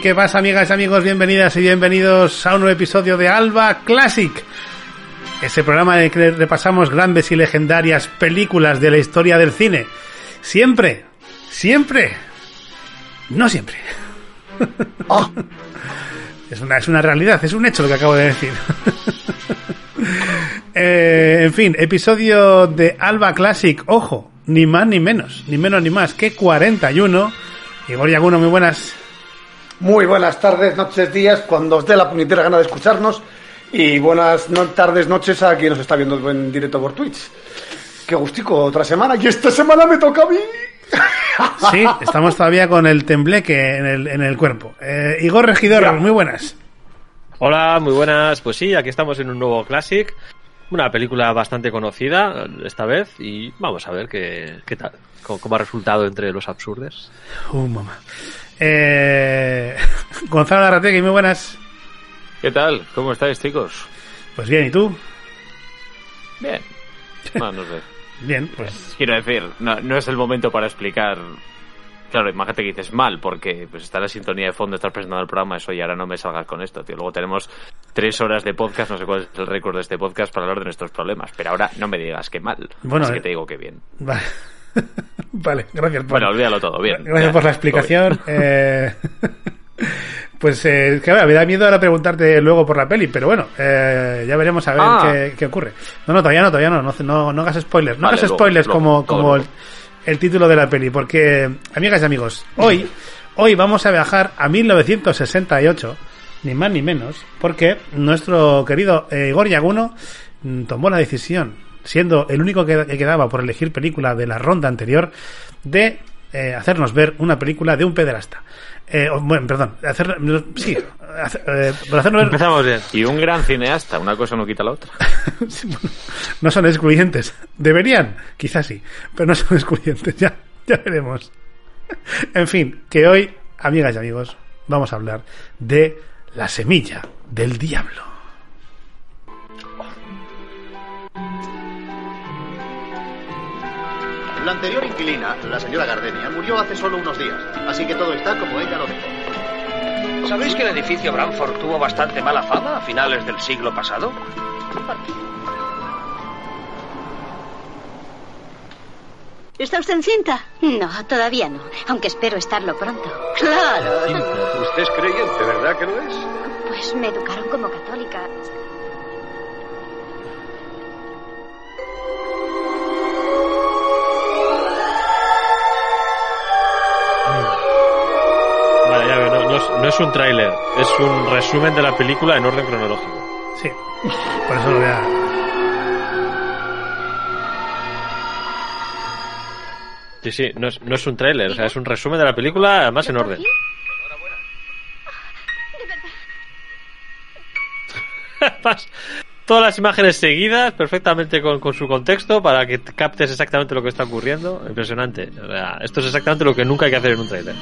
¿Y qué pasa, amigas y amigos? Bienvenidas y bienvenidos a un nuevo episodio de Alba Classic. Ese programa en el que repasamos grandes y legendarias películas de la historia del cine. Siempre, siempre, no siempre. Oh. Es, una, es una realidad, es un hecho lo que acabo de decir. Eh, en fin, episodio de Alba Classic. Ojo, ni más ni menos, ni menos ni más que 41. Igor Yaguno, muy buenas. Muy buenas tardes, noches, días, cuando os dé la puñetera gana de escucharnos. Y buenas no- tardes, noches a quien nos está viendo en directo por Twitch. Qué gustico, otra semana. Y esta semana me toca a mí. Sí, estamos todavía con el tembleque en el, en el cuerpo. Eh, Igor Regidor, Ya. muy buenas. Hola, muy buenas. Pues sí, aquí estamos en un nuevo Classic. Una película bastante conocida esta vez y vamos a ver qué, qué tal, cómo, cómo ha resultado entre los absurdes. Uh, mamá. Eh, Gonzalo Larrategui, muy buenas. ¿Qué tal? ¿Cómo estáis, chicos? Pues bien, ¿y tú? Bien. No, no sé. Bien, pues Quiero decir, no, no es el momento para explicar. Claro, imagínate que dices mal, porque pues está la sintonía de fondo, estás presentando el programa, eso y ahora no me salgas con esto, tío. Luego tenemos tres horas de podcast, no sé cuál es el récord de este podcast para hablar de nuestros problemas, pero ahora no me digas que mal. Bueno, eh. que te digo que bien. vale. vale, gracias por, Bueno, olvídalo todo, bien. gracias Ya, por la explicación. Eh, pues eh, que, me da miedo ahora preguntarte luego por la peli, pero bueno, eh, ya veremos a ver Ah. qué, qué ocurre. No, no, todavía no, todavía no, no, no, no hagas spoilers. No Vale, hagas luego, spoilers luego, como, como el título de la peli, porque, amigas y amigos, hoy, hoy vamos a viajar a 1968, ni más ni menos, porque nuestro querido eh, Igor Yaguno mm, tomó la decisión, siendo el único que, que quedaba por elegir película de la ronda anterior, de eh, hacernos ver una película de un pederasta. Eh, bueno, perdón, hacer, sí, hacer- eh, por hacernos ver Empezamos bien. Y un gran cineasta, una cosa no quita la otra. Sí, bueno, no son excluyentes. Deberían, quizás sí, pero no son excluyentes. Ya, ya veremos. En fin, que hoy, amigas y amigos, vamos a hablar de la semilla del diablo. La anterior inquilina, la señora Gardenia, murió hace solo unos días, así que todo está como ella lo dejó. ¿Sabéis que el edificio Branford tuvo bastante mala fama a finales del siglo pasado? ¿Está usted encinta? No, todavía no, aunque espero estarlo pronto. Claro. ¿Usted es creyente, verdad que lo es? Pues me educaron como católica. No, es, un tráiler, es un resumen de la película en orden cronológico. Sí, por eso lo voy a... Sí, sí, no es, no es un tráiler, o sea, es un resumen de la película, además en orden. Además, Todas las imágenes seguidas, perfectamente con, con su contexto, para que captes exactamente lo que está ocurriendo. Impresionante. O sea, esto es exactamente lo que nunca hay que hacer en un tráiler.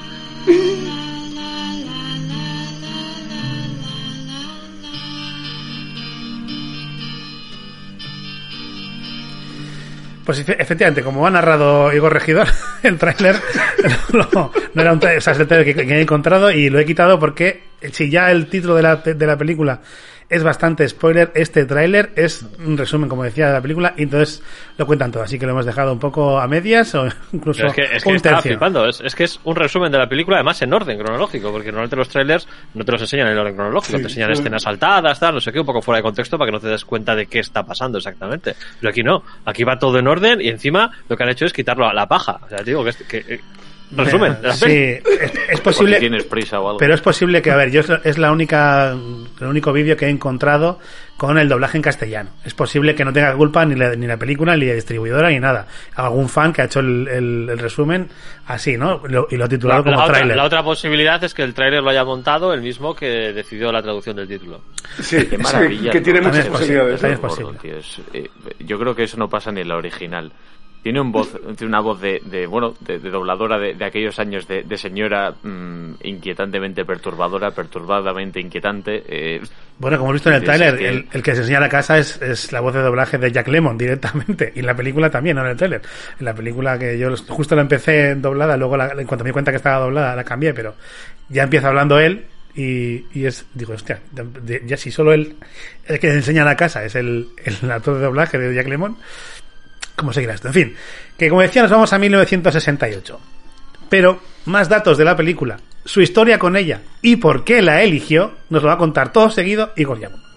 Pues efe- efectivamente, como ha narrado Igor Regidor, el tráiler no, no era un tráiler, o sea, es el tráiler que, que he encontrado y lo he quitado porque si ya el título de la, de la película es bastante spoiler, este tráiler es un resumen, como decía, de la película y entonces lo cuentan todo. Así que lo hemos dejado un poco a medias o incluso Pero es que, es que un tercio. flipando. Es, es que es un resumen de la película, además en orden cronológico, porque normalmente los trailers no te los enseñan en orden cronológico, te enseñan escenas saltadas, tal, no sé qué, un poco fuera de contexto para que no te des cuenta de qué está pasando exactamente. Pero aquí no, aquí va todo en orden y encima lo que han hecho es quitarlo a la paja. O sea, te digo que, es- que eh, resumen. Sí, es, posible. tienes prisa o algo. Pero es posible que, a ver, yo es, es la única, el único vídeo que he encontrado con el doblaje en castellano. Es posible que no tenga culpa ni la, ni la película, ni la distribuidora, ni nada. Algún fan que ha hecho el, el- el resumen así, ¿no? Lo- y lo ha titulado La, como la otra, tráiler. la otra posibilidad es que el tráiler lo haya montado el mismo que decidió la traducción del título. Sí, Qué maravilla. que tiene ¿no? muchas posibilidades. eh, yo creo que eso no pasa ni en la original. Tiene, un voz, tiene una voz de, de bueno, de, de dobladora de, de aquellos años de, señora mm, inquietantemente perturbadora, perturbadamente inquietante. eh, Bueno, como he visto en el tráiler, sí. el, el que se enseña la casa es, es la voz de doblaje de Jack Lemon directamente. Y en la película también, no en el tráiler. En la película que yo justo la empecé doblada, luego la- en cuanto me di cuenta que estaba doblada la cambié, pero ya empieza hablando él y, y es, digo, hostia, ya si solo él, el que enseña la casa es el, el actor de doblaje de Jack Lemon, ¿cómo seguirá esto? En fin, que como decía, nos vamos a 1968. Pero más datos de la película, su historia con ella y por qué la eligió, nos lo va a contar todo seguido Igor Yago.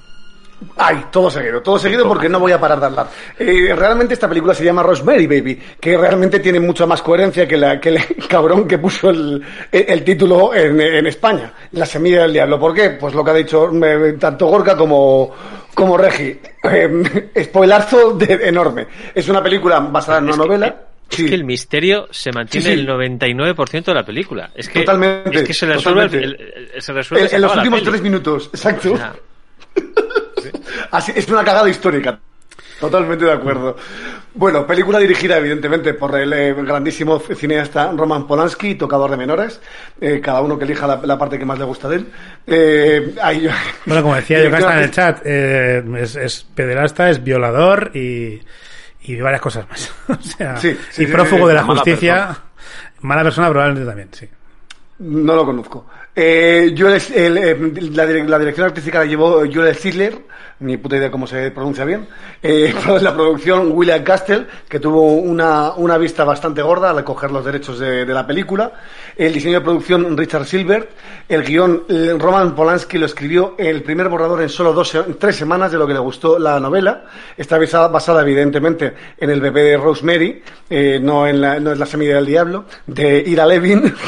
Ay, todo seguido, todo seguido porque no voy a parar de hablar. Eh, realmente esta película se llama Rosemary Baby, que realmente tiene mucha más coherencia que, la, que el cabrón que puso el, el- el título en, en España, La semilla del diablo. ¿Por qué? Pues lo que ha dicho eh, tanto Gorka como, como Regi. Eh, spoilazo de- enorme. Es una película basada en una novela. Es Sí. que el misterio se mantiene Sí, sí. el 99% de la película. Es que, Totalmente, es que se resuelve, el- el- se resuelve en, en los últimos tres minutos, exacto. O sea, Así, es una cagada histórica. Totalmente de acuerdo. Bueno, película dirigida evidentemente por el eh, grandísimo cineasta Roman Polanski, tocador de menores. Eh, cada uno que elija la, la parte que más le gusta de él. Eh, ahí Bueno, como decía yo que está en el chat, eh, es, es pederasta, es violador y, y varias cosas más. o sea, Sí, sí, y prófugo sí, de la mala justicia. persona. Mala persona probablemente también, sí. No lo conozco. Eh, yo el- el, eh, la, la dirección artística la llevó Joel Sidler, ni puta idea cómo se pronuncia bien. Eh, la producción William Castle, que tuvo una, una vista bastante gorda al coger los derechos de, de la película. El diseño de producción Richard Silver. El guion eh, Roman Polanski lo escribió el primer borrador en solo dos, tres semanas de lo que le gustó la novela. Está basada evidentemente en el bebé de Rosemary, eh, no en la, no es la semilla del diablo, de Ira Levin.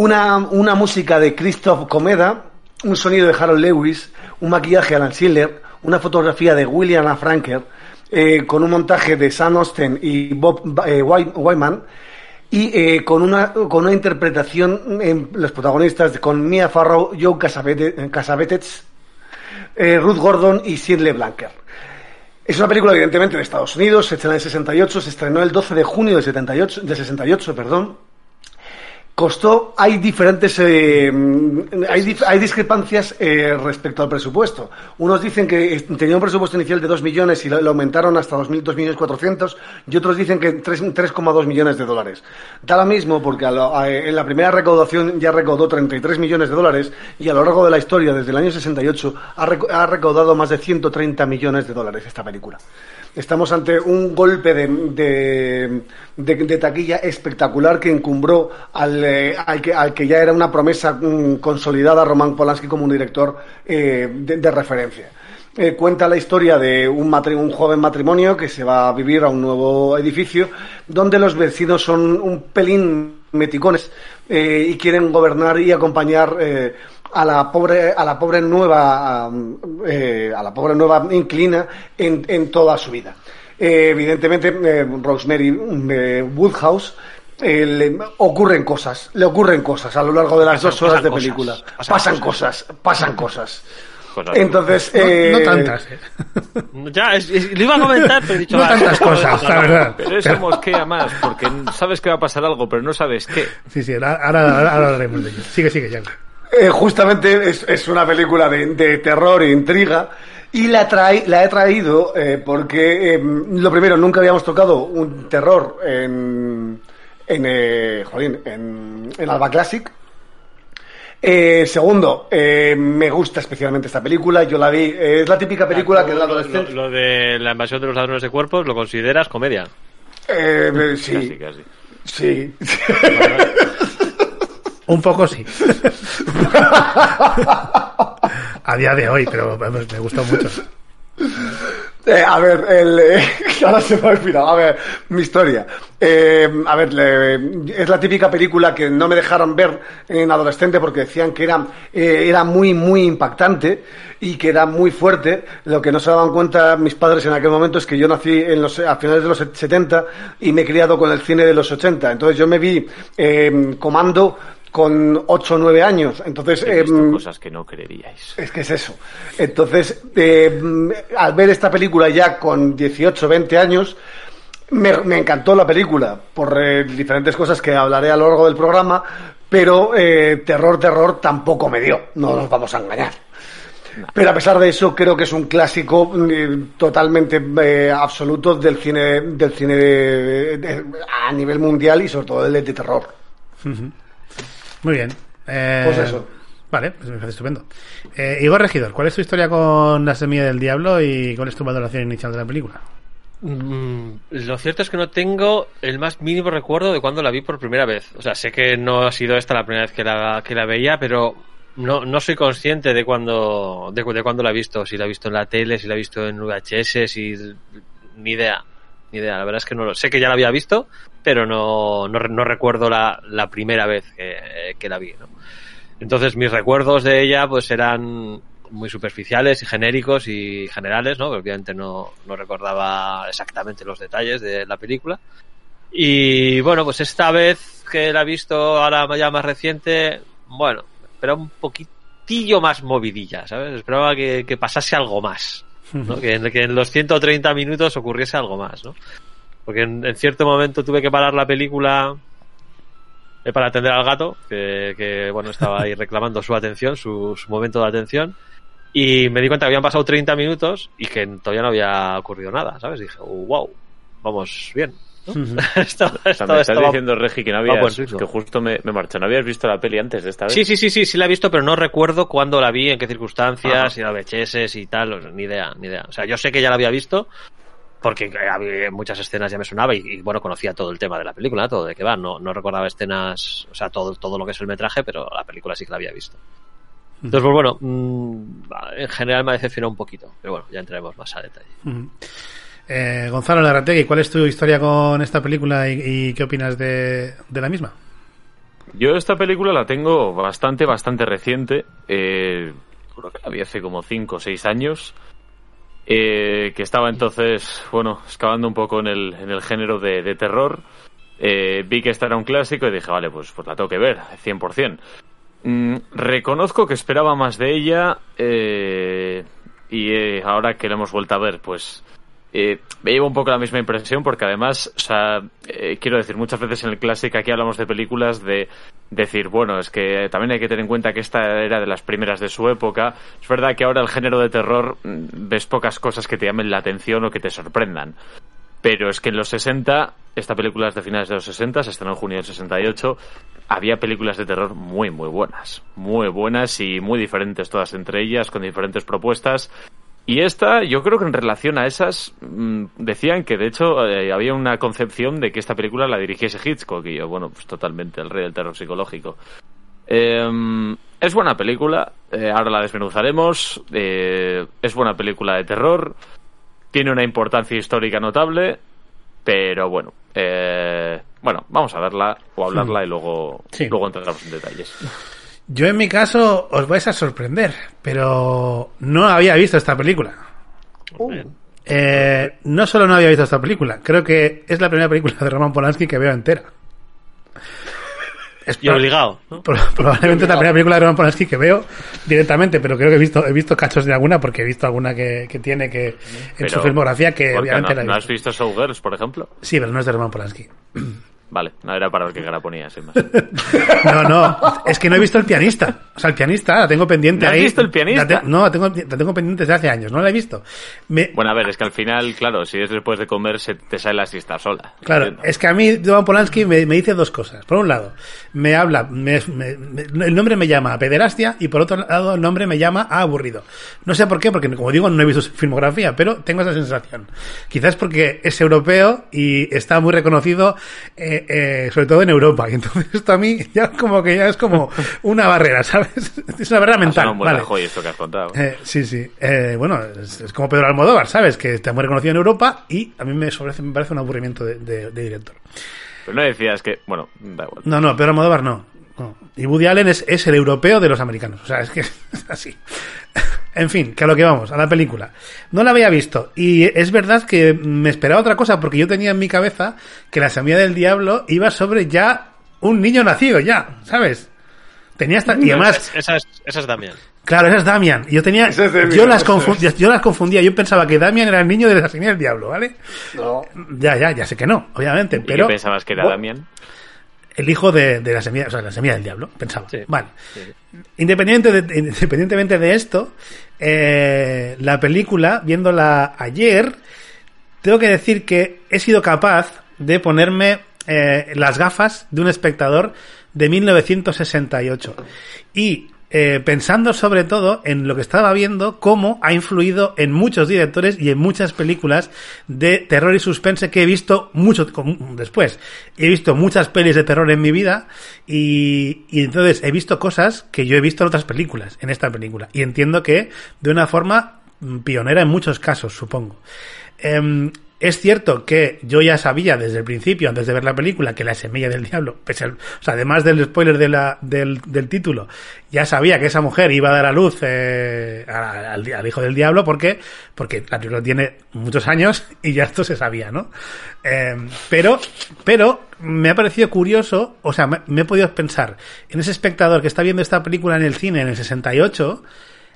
una, una música de Christoph Comeda, un sonido de Harold Lewis, un maquillaje de Alan Schiller, una fotografía de William A. Franker, eh, con un montaje de Sam Austen y Bob eh, Wy- Wyman, y eh, con, una, con una interpretación en los protagonistas con Mia Farrow, Joe eh, Ruth Gordon y Sidney Blanker. Es una película evidentemente de Estados Unidos, estrenó en el 68, se estrenó el 12 de junio del 78, del 68, perdón. Costó, hay diferentes, eh, hay, dif- hay discrepancias eh, respecto al presupuesto. Unos dicen que tenía un presupuesto inicial de 2 millones y lo, aumentaron hasta 2.000, 2 millones 400 y otros dicen que 3 3,2 millones de dólares. Da lo mismo porque a lo- en la primera recaudación ya recaudó 33 millones de dólares y a lo largo de la historia, desde el año 68, ha, reco- ha recaudado más de 130 millones de dólares esta película. Estamos ante un golpe de, de, taquilla espectacular que encumbró al, eh, al, que, al que ya era una promesa mm, consolidada Roman Polanski como un director eh, de, referencia. Eh, cuenta la historia de un, matri- un joven matrimonio que se va a vivir a un nuevo edificio donde los vecinos son un pelín meticones y quieren gobernar y acompañar a la pobre a la pobre nueva eh, a la pobre nueva inclina en, en toda su vida Eh, evidentemente eh, Rosemary eh, Woodhouse eh, le ocurren cosas le ocurren cosas a lo largo de las Pasan- dos horas pasan de cosas, película pasan pasan cosas pasan cosas Cosas- entonces No, eh, no tantas, eh. Ya, es- es- lo iba a comentar, pero he dicho... No "Ah, tantas cosas, la no". verdad. Pero eso mosquea más, porque sabes que va a pasar algo, pero no sabes qué. Sí, sí, ahora, ahora, ahora hablaremos de ello. Sigue, sigue, ya. Eh, justamente es, es una película de, de terror e intriga. Y la, trae, la he traído eh, porque, eh, lo primero, nunca habíamos tocado un terror en, en, eh, jolín, en, en Alba Classic. Eh, segundo, eh, me gusta especialmente esta película. Yo la vi, es la típica película que en la lo- adolescencia. lo de la invasión de los ladrones de cuerpos lo consideras comedia. Eh, eh, Casi, sí, sí. Un poco sí. A día de hoy, pero me gustó mucho. Eh, a ver, el, eh, ahora se me ha olvidado. A ver, mi historia. Eh, a ver, es la típica película que no me dejaron ver en adolescente porque decían que era, era muy, muy impactante y que era muy fuerte. Lo que no se daban cuenta mis padres en aquel momento es que yo nací en los, a finales de los 70 y me he criado con el cine de los 80. Entonces yo me vi comando con 8 o 9 años. Entonces, He visto em, cosas que no creeríais. es que es eso. Entonces, eh, mm, al ver esta película ya con 18, 20 años, Me, me encantó la película por eh, diferentes cosas que hablaré a lo largo del programa, pero eh, terror, terror tampoco me dio, no nos vamos a engañar. Pero a pesar de eso, creo que es un clásico eh, totalmente eh, absoluto del cine, del cine de- de- a nivel mundial y sobre todo el de terror. Muy bien. Eh, Pues eso. Vale, pues me parece estupendo. Eh, Igor Regidor, ¿cuál es tu historia con La Semilla del Diablo y cuál es tu valoración inicial de la película? Mm, Lo cierto es que no tengo el más mínimo recuerdo de cuando la vi por primera vez. O sea, sé que no ha sido esta la primera vez que la, que la veía, pero no, no soy consciente de cuándo de, de cuándo la he visto. Si la he visto en la tele, si la he visto en VHS, si... Ni idea. Ni idea. La verdad es que no lo sé que ya la había visto, pero no, no, no recuerdo la, la primera vez que, que la vi, ¿no? Entonces mis recuerdos de ella pues eran muy superficiales y genéricos y generales, ¿no? Obviamente no, no recordaba exactamente los detalles de la película. Y bueno, pues esta vez que la he visto ahora ya más reciente, bueno, esperaba un poquitillo más movidilla, ¿sabes? Esperaba que, que pasase algo más, ¿no? Que, en, que en los 130 minutos ocurriese algo más, ¿no? Porque en, en cierto momento tuve que parar la película eh, para atender al gato, que, que, bueno, estaba ahí reclamando su atención, su, su momento de atención. Y me di cuenta que habían pasado 30 minutos y que todavía no había ocurrido nada, ¿sabes? dije, oh, wow, vamos bien. ¿no? Esto- O sea, esto me estás estaba- diciendo, Regi, que no va habías, ritmo. que justo me, me marcho. ¿No habías visto la peli antes de esta vez? Sí, sí, sí, sí, sí la he visto, pero no recuerdo cuándo la vi, en qué circunstancias, Ajá. si era VHS y tal, ni idea, ni idea. O sea, yo sé que ya la había visto, porque eh, había muchas escenas ya me sonaba y, y, bueno, conocía todo el tema de la película, todo de qué va. No, no recordaba escenas, o sea, todo, todo lo que es el metraje, pero la película sí que la había visto. Entonces, pues bueno, mm, en general me ha decepcionado un poquito, pero bueno, ya entraremos más a detalle. Eh, Gonzalo Larrategui, ¿cuál es tu historia con esta película y, y qué opinas de, de la misma? Yo esta película la tengo bastante, bastante reciente. Eh, creo que la vi hace como 5 o 6 años. Eh, que estaba entonces, bueno, excavando un poco en el, en el género de, de terror. Eh, vi que esta era un clásico y dije, vale, pues, pues la tengo que ver, 100%. Mm, reconozco que esperaba más de ella eh, y eh, ahora que la hemos vuelto a ver, pues eh, me lleva un poco la misma impresión porque además, o sea, eh, quiero decir, muchas veces en el clásico aquí hablamos de películas de decir, bueno, es que también hay que tener en cuenta que esta era de las primeras de su época. Es verdad que ahora el género de terror mm, ves pocas cosas que te llamen la atención o que te sorprendan. Pero es que en los 60, esta película es de finales de los 60, se estrenó en junio del 68, había películas de terror muy, muy buenas. Muy buenas y muy diferentes todas entre ellas, con diferentes propuestas. Y esta, yo creo que en relación a esas, mm, decían que de hecho eh, había una concepción de que esta película la dirigiese Hitchcock, y yo, bueno, pues totalmente el rey del terror psicológico. Eh, es buena película, eh, ahora la desmenuzaremos. eh, es buena película de terror, tiene una importancia histórica notable, pero bueno, eh, bueno, vamos a verla o hablarla y luego, Sí. luego entraremos en detalles. Yo en mi caso os vais a sorprender, pero no había visto esta película. Eh, no solo no había visto esta película, creo que es la primera película de Roman Polanski que veo entera. Es Y obligado, Probablemente es la primera película de Roman Polanski que veo directamente, pero creo que he visto, he visto cachos de alguna porque he visto alguna que, que tiene que en Pero, su filmografía que obviamente la ¿no, he ¿no has visto. visto Showgirls, por ejemplo? Sí, pero no es de Roman Polanski. Vale, no era para ver qué cara ponía, sin más. No, no, es que no he visto el pianista. O sea, el pianista la tengo pendiente ¿No has ahí. visto El pianista? La te- no, la tengo, la tengo pendiente desde hace años, no la he visto. Me- Bueno, a ver, es que al final, claro, si es después de comer, se te sale la siesta sola. Claro, Entiendo. es que a mí Roman Polanski me, me dice dos cosas. Por un lado, me habla, me- el nombre me llama a pederastia y por otro lado el nombre me llama a aburrido. No sé por qué, porque como digo no he visto su filmografía, pero tengo esa sensación. Quizás porque es europeo y está muy reconocido, eh, eh, sobre todo en Europa. Y entonces esto a mí ya como que ya es como una barrera, ¿sabes? Es una barrera mental. un buen Vale. Esto que has contado. Eh, sí, sí. Eh, bueno, es, es como Pedro Almodóvar, ¿sabes? Que está muy reconocido en Europa y a mí me, parece, me parece un aburrimiento de, de- de director. Pero no decías que, bueno, da igual. No, no, Pedro Almodóvar no. Y Woody Allen es, es el europeo de los americanos. O sea, es que es así. En fin, que a lo que vamos, a la película. No la había visto. Y es verdad que me esperaba otra cosa, porque yo tenía en mi cabeza que la semilla del diablo iba sobre ya un niño nacido, ya, ¿sabes? Tenía hasta. Y además, Esa es, esa es también. Claro, esa es Damian. Yo tenía, es Damian, yo las confundía, yo las confundía. Yo pensaba que Damian era el niño de la señal del diablo, ¿vale? No. Ya, ya, ya sé que no, obviamente, ¿Y pero qué pensabas que era Bueno. El hijo de, de la semilla, o sea, la semilla del diablo, pensaba. Sí. Vale. Independiente de- independientemente de esto, eh, la película, viéndola ayer, tengo que decir que he sido capaz de ponerme eh, las gafas de un espectador de 1968. Y eh, pensando sobre todo en lo que estaba viendo, cómo ha influido en muchos directores y en muchas películas de terror y suspense que he visto mucho después. He visto muchas pelis de terror en mi vida y, y entonces he visto cosas que yo he visto en otras películas, en esta película. Y entiendo que de una forma mm, pionera en muchos casos, supongo. Em, es cierto que yo ya sabía desde el principio, antes de ver la película, que la semilla del diablo, o sea, además del spoiler del, título, ya sabía que esa mujer iba a dar a luz eh, al, hijo del diablo, porque porque la película tiene muchos años y ya esto se sabía, ¿no? Em, pero, pero me ha parecido curioso, o sea, me, me he podido pensar en ese espectador que está viendo esta película en el cine en el 68,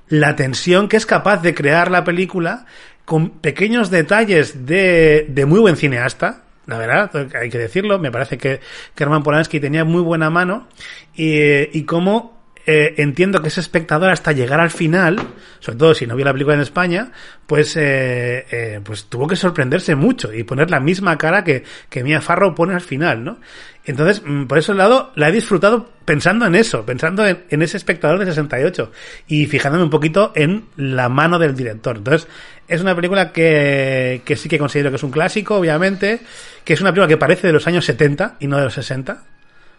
la tensión que es capaz de crear la película con pequeños detalles de, de muy buen cineasta. La verdad, hay que decirlo. Me parece que, Herman Polanski tenía muy buena mano y, y cómo eh, entiendo que ese espectador hasta llegar al final, sobre todo si no vio la película en España, pues, eh, eh, pues tuvo que sorprenderse mucho y poner la misma cara que, que Mia Farrow pone al final, ¿no? Entonces, mm, por ese lado, la he disfrutado pensando en eso, pensando en, en ese espectador de 68 y fijándome un poquito en la mano del director. Entonces, es una película que, que sí que considero que es un clásico, obviamente, que es una película que parece de los años 70 y no de los 60.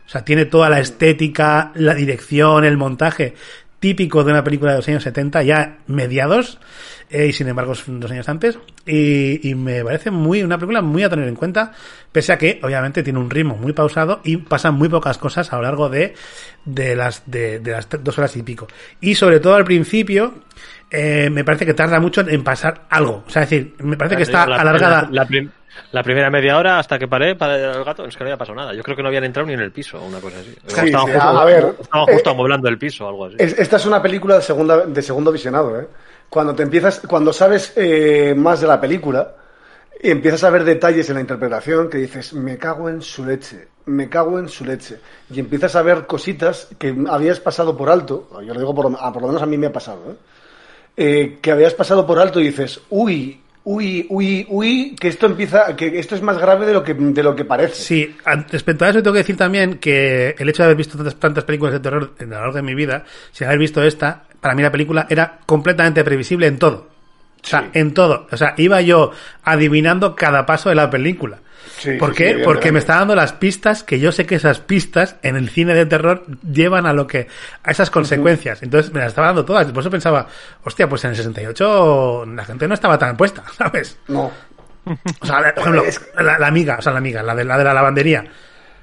O sea, tiene toda la estética, la dirección, el montaje típico de una película de los años 70, ya mediados, eh, y sin embargo dos años antes, y, y me parece muy una película muy a tener en cuenta, pese a que obviamente tiene un ritmo muy pausado y pasan muy pocas cosas a lo largo de, de las de, de las dos horas y pico. Y sobre todo al principio, eh, me parece que tarda mucho en pasar algo. O sea, es decir, me parece que está La- alargada. La, la prim- la primera media hora hasta que paré para el gato, es que no había pasado nada. Yo creo que no habían entrado ni en el piso o una cosa así. Sí, estaban sí, justo, a ver, estaban justo eh, amueblando el piso o algo así. Es- esta es una película de, segunda, de segundo visionado, ¿eh? Cuando te empiezas, cuando sabes eh, más de la película, y empiezas a ver detalles en la interpretación que dices, me cago en su leche, me cago en su leche. Y empiezas a ver cositas que habías pasado por alto, yo lo digo por, ah, por lo menos a mí me ha pasado, ¿eh? Eh, que habías pasado por alto y dices, uy, uy, uy, uy, que esto empieza, que esto es más grave de lo que, de lo que parece. Sí, respecto a eso tengo que decir también que el hecho de haber visto tantas, tantas películas de terror a lo largo de mi vida, sin haber visto esta, para mí la película era completamente previsible en todo. O sea, Sí. en todo. O sea, iba yo adivinando cada paso de la película. Sí, ¿Por qué? sí, Porque me está dando las pistas que yo sé que esas pistas en el cine de terror llevan a lo que a esas consecuencias. Entonces me las estaba dando todas. Por eso pensaba, hostia, pues en el 68 la gente no estaba tan puesta, ¿sabes? No. O sea, por ejemplo, la, la amiga, o sea, la amiga, la de la de la lavandería.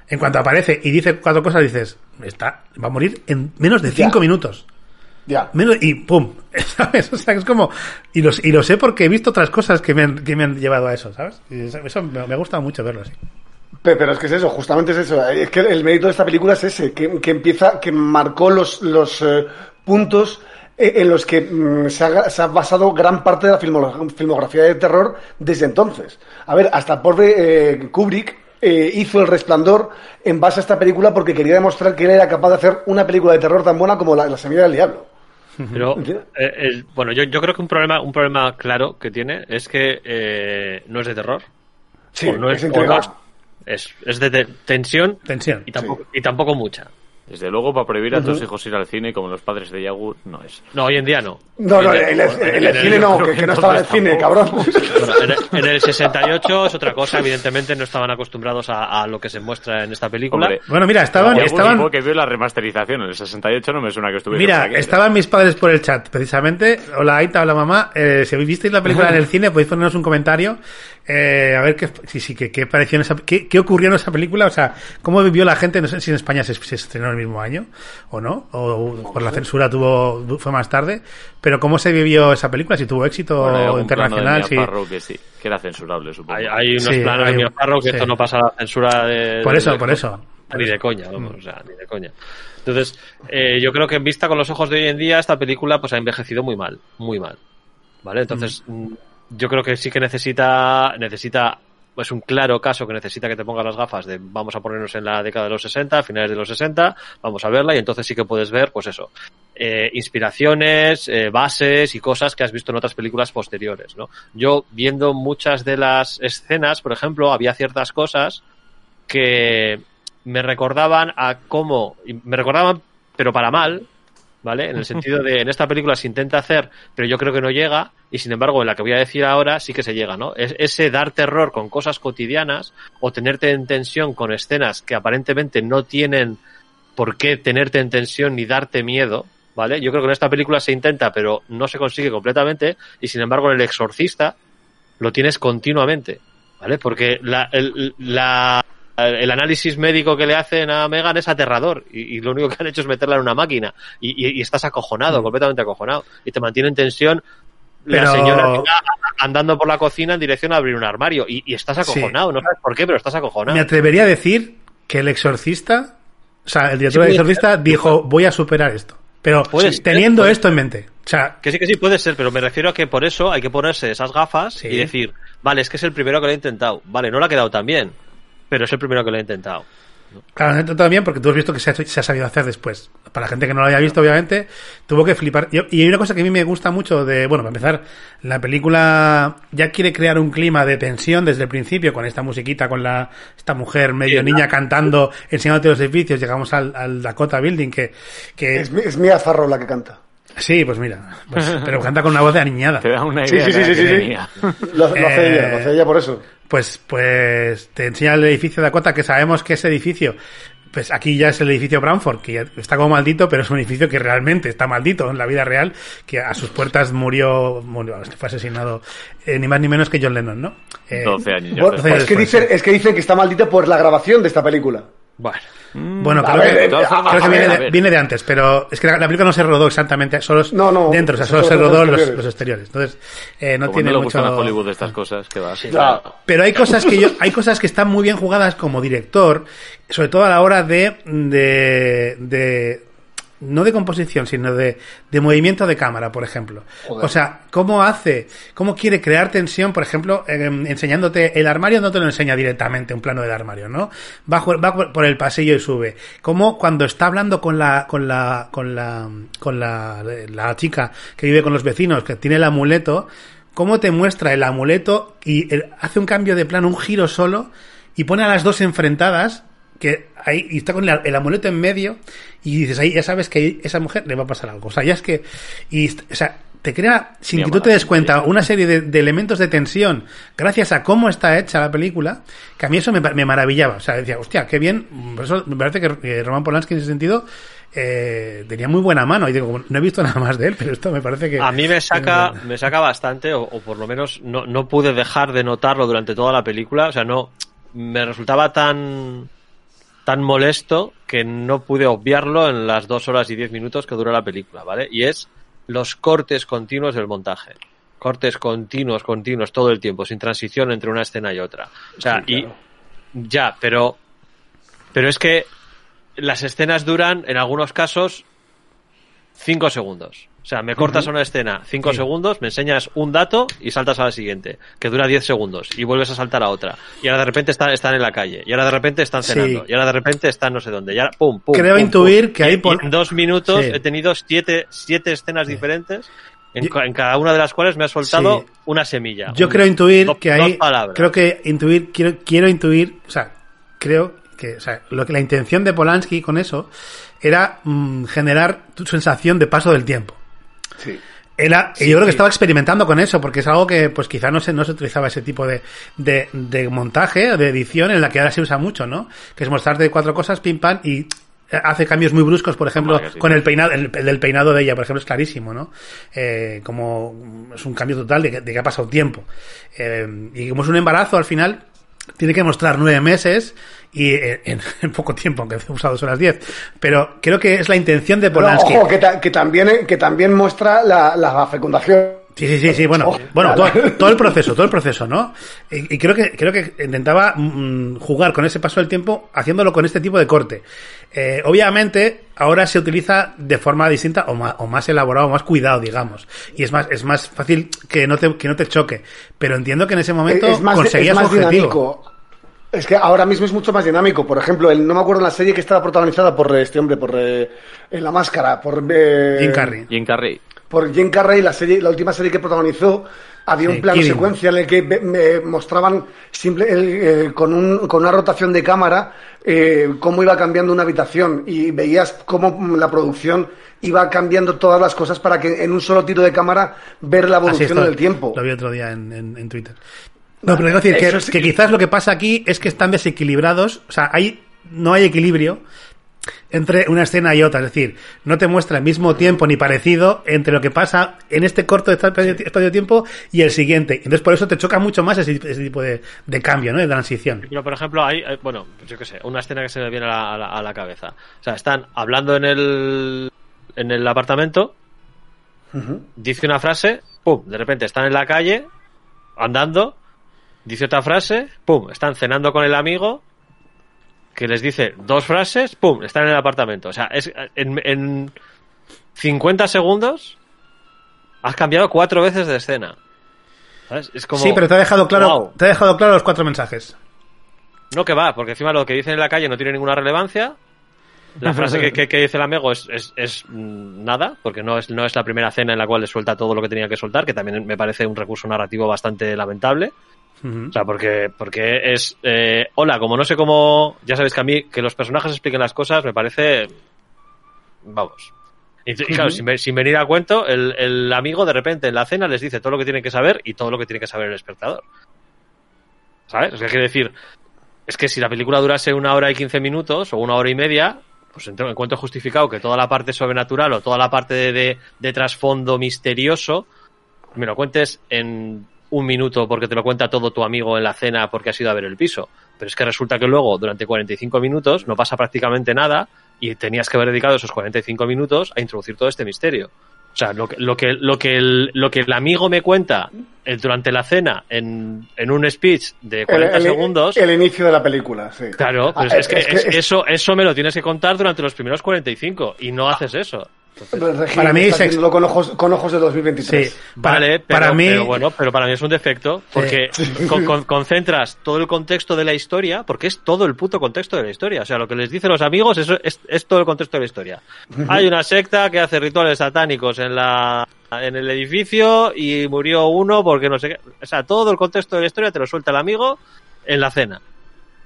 En cuanto aparece y dice cuatro cosas, dices, está, va a morir en menos de Ya. cinco minutos. Ya. Menos, y pum, ¿sabes? O sea, es como, y, los, y lo sé porque he visto otras cosas que me han, que me han llevado a eso, ¿sabes? Y eso me, me gusta mucho verlo así. Pe- Pero es que es eso, justamente es eso. Es que el mérito de esta película es ese, que, que empieza, que marcó los, los eh, puntos eh, en los que mm, se, ha, se ha basado gran parte de la filmo- filmografía de terror desde entonces. A ver, hasta pobre eh, Kubrick eh, hizo El Resplandor en base a esta película porque quería demostrar que él era capaz de hacer una película de terror tan buena como La, la Semilla del Diablo. Pero, eh, el- bueno, yo, yo creo que un problema, un problema claro que tiene es que eh, no es de terror. Sí, o no es es, o no es, es, de te- tensión, Tensión. y tampoco, y tampoco mucha. Desde luego, para prohibir a tus hijos ir al cine, como los padres de Yagu, no es. No, hoy en día no. No, no, el, el cine no, que, que no estaba en el cine, cabrón. Bueno, en, el, en el 68 es otra cosa, evidentemente no estaban acostumbrados a, a lo que se muestra en esta película. Hombre, Bueno, mira, estaban, Yagu estaban, que vio la remasterización en el 68, no me suena que estuviera Mira, aquí. estaban mis padres por el chat, precisamente. Hola Aita, hola mamá. Eh, si habéis visteis la película en el cine, podéis ponernos un comentario. Eh, a ver qué, sí, sí, qué, qué pareció en esa, qué, qué ocurrió en esa película. O sea, cómo vivió la gente. No sé si en España se, se estrenó el mismo año o no, o por la censura tuvo, fue más tarde. Pero cómo se vivió esa película, si tuvo éxito Bueno, hay algún plano de internacional, Mia sí. Que sí, que era censurable, supongo. Hay, hay unos Sí, planos hay de un- Mia Farrow que sí. esto no pasa la censura de... Por eso, de- por eso. Ni de coña, vamos, o sea, ni de coña. Entonces, eh, yo creo que vista con los ojos de hoy en día, esta película pues ha envejecido muy mal, muy mal. ¿Vale? Entonces, mm, yo creo que sí que necesita, necesita, es un claro caso que necesita que te pongas las gafas de vamos a ponernos en la década de los 60, finales de los 60, vamos a verla y entonces sí que puedes ver, pues eso, eh, inspiraciones, eh, bases y cosas que has visto en otras películas posteriores, ¿no? Yo, viendo muchas de las escenas, por ejemplo, había ciertas cosas que me recordaban a cómo, me recordaban, pero para mal, ¿vale? En el sentido de, en esta película se intenta hacer, pero yo creo que no llega, y sin embargo, en la que voy a decir ahora sí que se llega, ¿no? Es ese dar terror con cosas cotidianas, o tenerte en tensión con escenas que aparentemente no tienen por qué tenerte en tensión ni darte miedo, ¿vale? Yo creo que en esta película se intenta, pero no se consigue completamente, y sin embargo en El Exorcista lo tienes continuamente, ¿vale? Porque la, el, la, el análisis médico que le hacen a Megan es aterrador y, y lo único que han hecho es meterla en una máquina y, y- y estás acojonado, completamente acojonado y te mantiene en tensión la señora andando por la cocina en dirección a abrir un armario y, estás acojonado, no sabes por qué, pero estás acojonado. Me atrevería a decir que el exorcista, o sea, el director Sí, del exorcista dijo, voy a superar esto. Pero teniendo esto en mente. O sea, Que sí, que sí, puede ser, pero me refiero a que por eso hay que ponerse esas gafas y decir, vale, es que es el primero que lo he intentado. Vale, no lo ha quedado tan bien, pero es el primero que lo he intentado. Claro, no también porque tú has visto que se ha, hecho- se ha sabido hacer después. Para la gente que no lo haya visto, obviamente, tuvo que flipar. Y hay una cosa que a mí me gusta mucho de, bueno, para empezar, la película ya quiere crear un clima de tensión desde el principio con esta musiquita, con la esta mujer medio Sí, niña la- cantando, enseñándote los edificios, llegamos al, al Dakota Building que, que Es, es Mia Farrow la que canta. Sí, pues mira, pues- pero canta con una voz de aniñada. Te da una idea sí, sí, sí, sí, sí. Lo, lo hace Eh, ella, lo hace ella por eso. Pues, pues te enseña el edificio de Dakota, que sabemos que ese edificio, pues aquí ya es el edificio Branford, que ya está como maldito, pero es un edificio que realmente está maldito en la vida real, que a sus puertas murió, murió fue asesinado eh, ni más ni menos que John Lennon, ¿no? Eh, 12 años. Es, que dicen, es que dicen que está maldita por la grabación de esta película. Bueno, Bueno, A creo, ver, que, de creo que viene, de, viene de antes, pero es que la, la película no se rodó exactamente, solo es No, no, dentro, o sea, solo se rodó los, exteriores. los exteriores. Entonces, eh, no Como tiene no mucho... gustan a Hollywood estas cosas, que va. Ya. Pero hay cosas que yo, hay cosas que están muy bien jugadas como director, sobre todo a la hora de, de, de no de composición, sino de, de movimiento de cámara, por ejemplo. Joder. O sea, cómo hace, cómo quiere crear tensión, por ejemplo, em, enseñándote el armario, no te lo enseña directamente un plano del armario, ¿no? Va, va por- el pasillo y sube. Como cuando está hablando con la, con la, con la, con la, la chica que vive con los vecinos, que tiene el amuleto, cómo te muestra el amuleto y el- hace un cambio de plano, un giro solo, y pone a las dos enfrentadas, que ahí, y está con el, el amuleto en medio, y dices ahí, ya sabes que esa mujer le va a pasar algo. O sea, ya es que, y, o sea, te crea, sin Mi que tú te des cuenta, una serie de, de elementos de tensión, gracias a cómo está hecha la película, que a mí eso me, me maravillaba. O sea, decía, hostia, qué bien. Por eso me parece que Roman Polanski en ese sentido eh, tenía muy buena mano. Y digo, no he visto nada más de él, pero esto me parece que. a mí me saca, me saca bastante, o, o por lo menos no, no pude dejar de notarlo durante toda la película. O sea, no, me resultaba tan, tan molesto que no pude obviarlo en las dos horas y diez minutos que dura la película, ¿vale? Y es los cortes continuos del montaje. Cortes continuos, continuos, todo el tiempo, sin transición entre una escena y otra. O sea, Sí, claro. y ya, pero, pero es que las escenas duran, en algunos casos, cinco segundos. O sea, me cortas una escena cinco Sí. segundos, me enseñas un dato y saltas a la siguiente, que dura 10 segundos, y vuelves a saltar a otra. Y ahora de repente están, están en la calle, y ahora de repente están Sí. cenando, y ahora de repente están no sé dónde, y ahora pum, pum. Creo pum, intuir pum. que ahí por- en dos minutos Sí. he tenido siete, siete escenas diferentes, en, Yo- en cada una de las cuales me ha soltado una semilla. Yo un- creo intuir dos- que ahí. Creo que intuir, quiero, quiero intuir, o sea, creo que, o sea, lo que la intención de Polanski con eso era mm, generar tu sensación de paso del tiempo. Sí. Era, y yo creo que estaba experimentando con eso, porque es algo que pues quizá no se, no se utilizaba ese tipo de, de, de montaje o de edición en la que ahora se usa mucho, ¿no? Que es mostrarte cuatro cosas, pim pam, y hace cambios muy bruscos, por ejemplo, sí. con el peinado, el, peinado de ella, por ejemplo, es clarísimo, ¿no? Eh, como es un cambio total de que, de que ha pasado tiempo. Eh, y como es un embarazo, al final, tiene que mostrar nueve meses y eh, en, en poco tiempo, aunque usado dos horas diez. Pero creo que es la intención de Polanski. ojo, que, ta- que también, que también muestra la, la fecundación. Sí, sí, sí, sí, bueno, Oh, bueno, todo, todo el proceso, todo el proceso, ¿no? Y, y creo que creo que intentaba mm, jugar con ese paso del tiempo haciéndolo con este tipo de corte. Eh, obviamente, ahora se utiliza de forma distinta o más, o más elaborado, o más cuidado, digamos. Y es más es más fácil que no te que no te choque, pero entiendo que en ese momento es más, conseguías es más objetivo. dinámico. Es que ahora mismo es mucho más dinámico. Por ejemplo, el, no me acuerdo en la serie que estaba protagonizada por este hombre, por eh, en la máscara, por eh, Jim Carrey. Jim Carrey. por Jim Carrey, la serie, la última serie que protagonizó, había Sí, un plano Kidding. secuencia en el que me mostraban simple, eh, con, un, con una rotación de cámara eh, cómo iba cambiando una habitación y veías cómo la producción iba cambiando todas las cosas para que en un solo tiro de cámara ver la evolución del tiempo. Lo vi otro día en, en- en Twitter. No, pero quiero decir que, sí. que quizás lo que pasa aquí es que están desequilibrados, o sea, hay, no hay equilibrio entre una escena y otra, es decir, no te muestra el mismo tiempo ni parecido entre lo que pasa en este corto espacio espacio de tiempo y el siguiente. Entonces por eso te choca mucho más ese, ese tipo de, de cambio, ¿no? De transición. Pero, por ejemplo, hay, bueno, yo qué sé, una escena que se me viene a la, a la- a la cabeza. O sea, están hablando en el, en el apartamento, dice una frase, pum, de repente están en la calle, andando, dice otra frase, pum, están cenando con el amigo, que les dice dos frases, pum, están en el apartamento. O sea, es, en, en 50 segundos has cambiado cuatro veces de escena. ¿Sabes? Es como... sí, pero te ha dejado claro, Wow. te ha dejado claro los cuatro mensajes. No que va, porque encima lo que dicen en la calle no tiene ninguna relevancia. La frase que, que- que dice el amigo es, es, es, nada, porque no es, no es la primera cena en la cual le suelta todo lo que tenía que soltar, que también me parece un recurso narrativo bastante lamentable. O sea, porque, porque es, eh, hola, como no sé cómo, ya sabéis que a mí que los personajes expliquen las cosas me parece, vamos. Y, y claro, sin, ve- sin venir a cuento, el, el amigo de repente en la cena les dice todo lo que tienen que saber y todo lo que tiene que saber el espectador. ¿Sabes? O sea, quiere decir, es que si la película durase una hora y quince minutos o una hora y media, pues ent- encuentro justificado que toda la parte sobrenatural o toda la parte de, de- de trasfondo misterioso me lo cuentes en un minuto porque te lo cuenta todo tu amigo en la cena porque has ido a ver el piso. Pero es que resulta que luego, durante 45 minutos, no pasa prácticamente nada y tenías que haber dedicado esos 45 minutos a introducir todo este misterio. O sea, lo que, lo que, lo que, el, lo que el amigo me cuenta eh, durante la cena en, en un speech de 40 el, el- segundos. el inicio de la película, sí. Claro, pues Ah, es, que, es que es- es- eso, eso me lo tienes que contar durante los primeros 45 y no haces eso. Para mí es ex- con ojos, con ojos de 2023. Sí. Para- Vale, pero, para mí- pero bueno, pero para mí es un defecto porque con- con- concentras todo el contexto de la historia, porque es todo el puto contexto de la historia. O sea, lo que les dicen los amigos eso es, es todo el contexto de la historia. Hay una secta que hace rituales satánicos en la en el edificio y murió uno porque no sé qué. O sea, todo el contexto de la historia te lo suelta el amigo en la cena.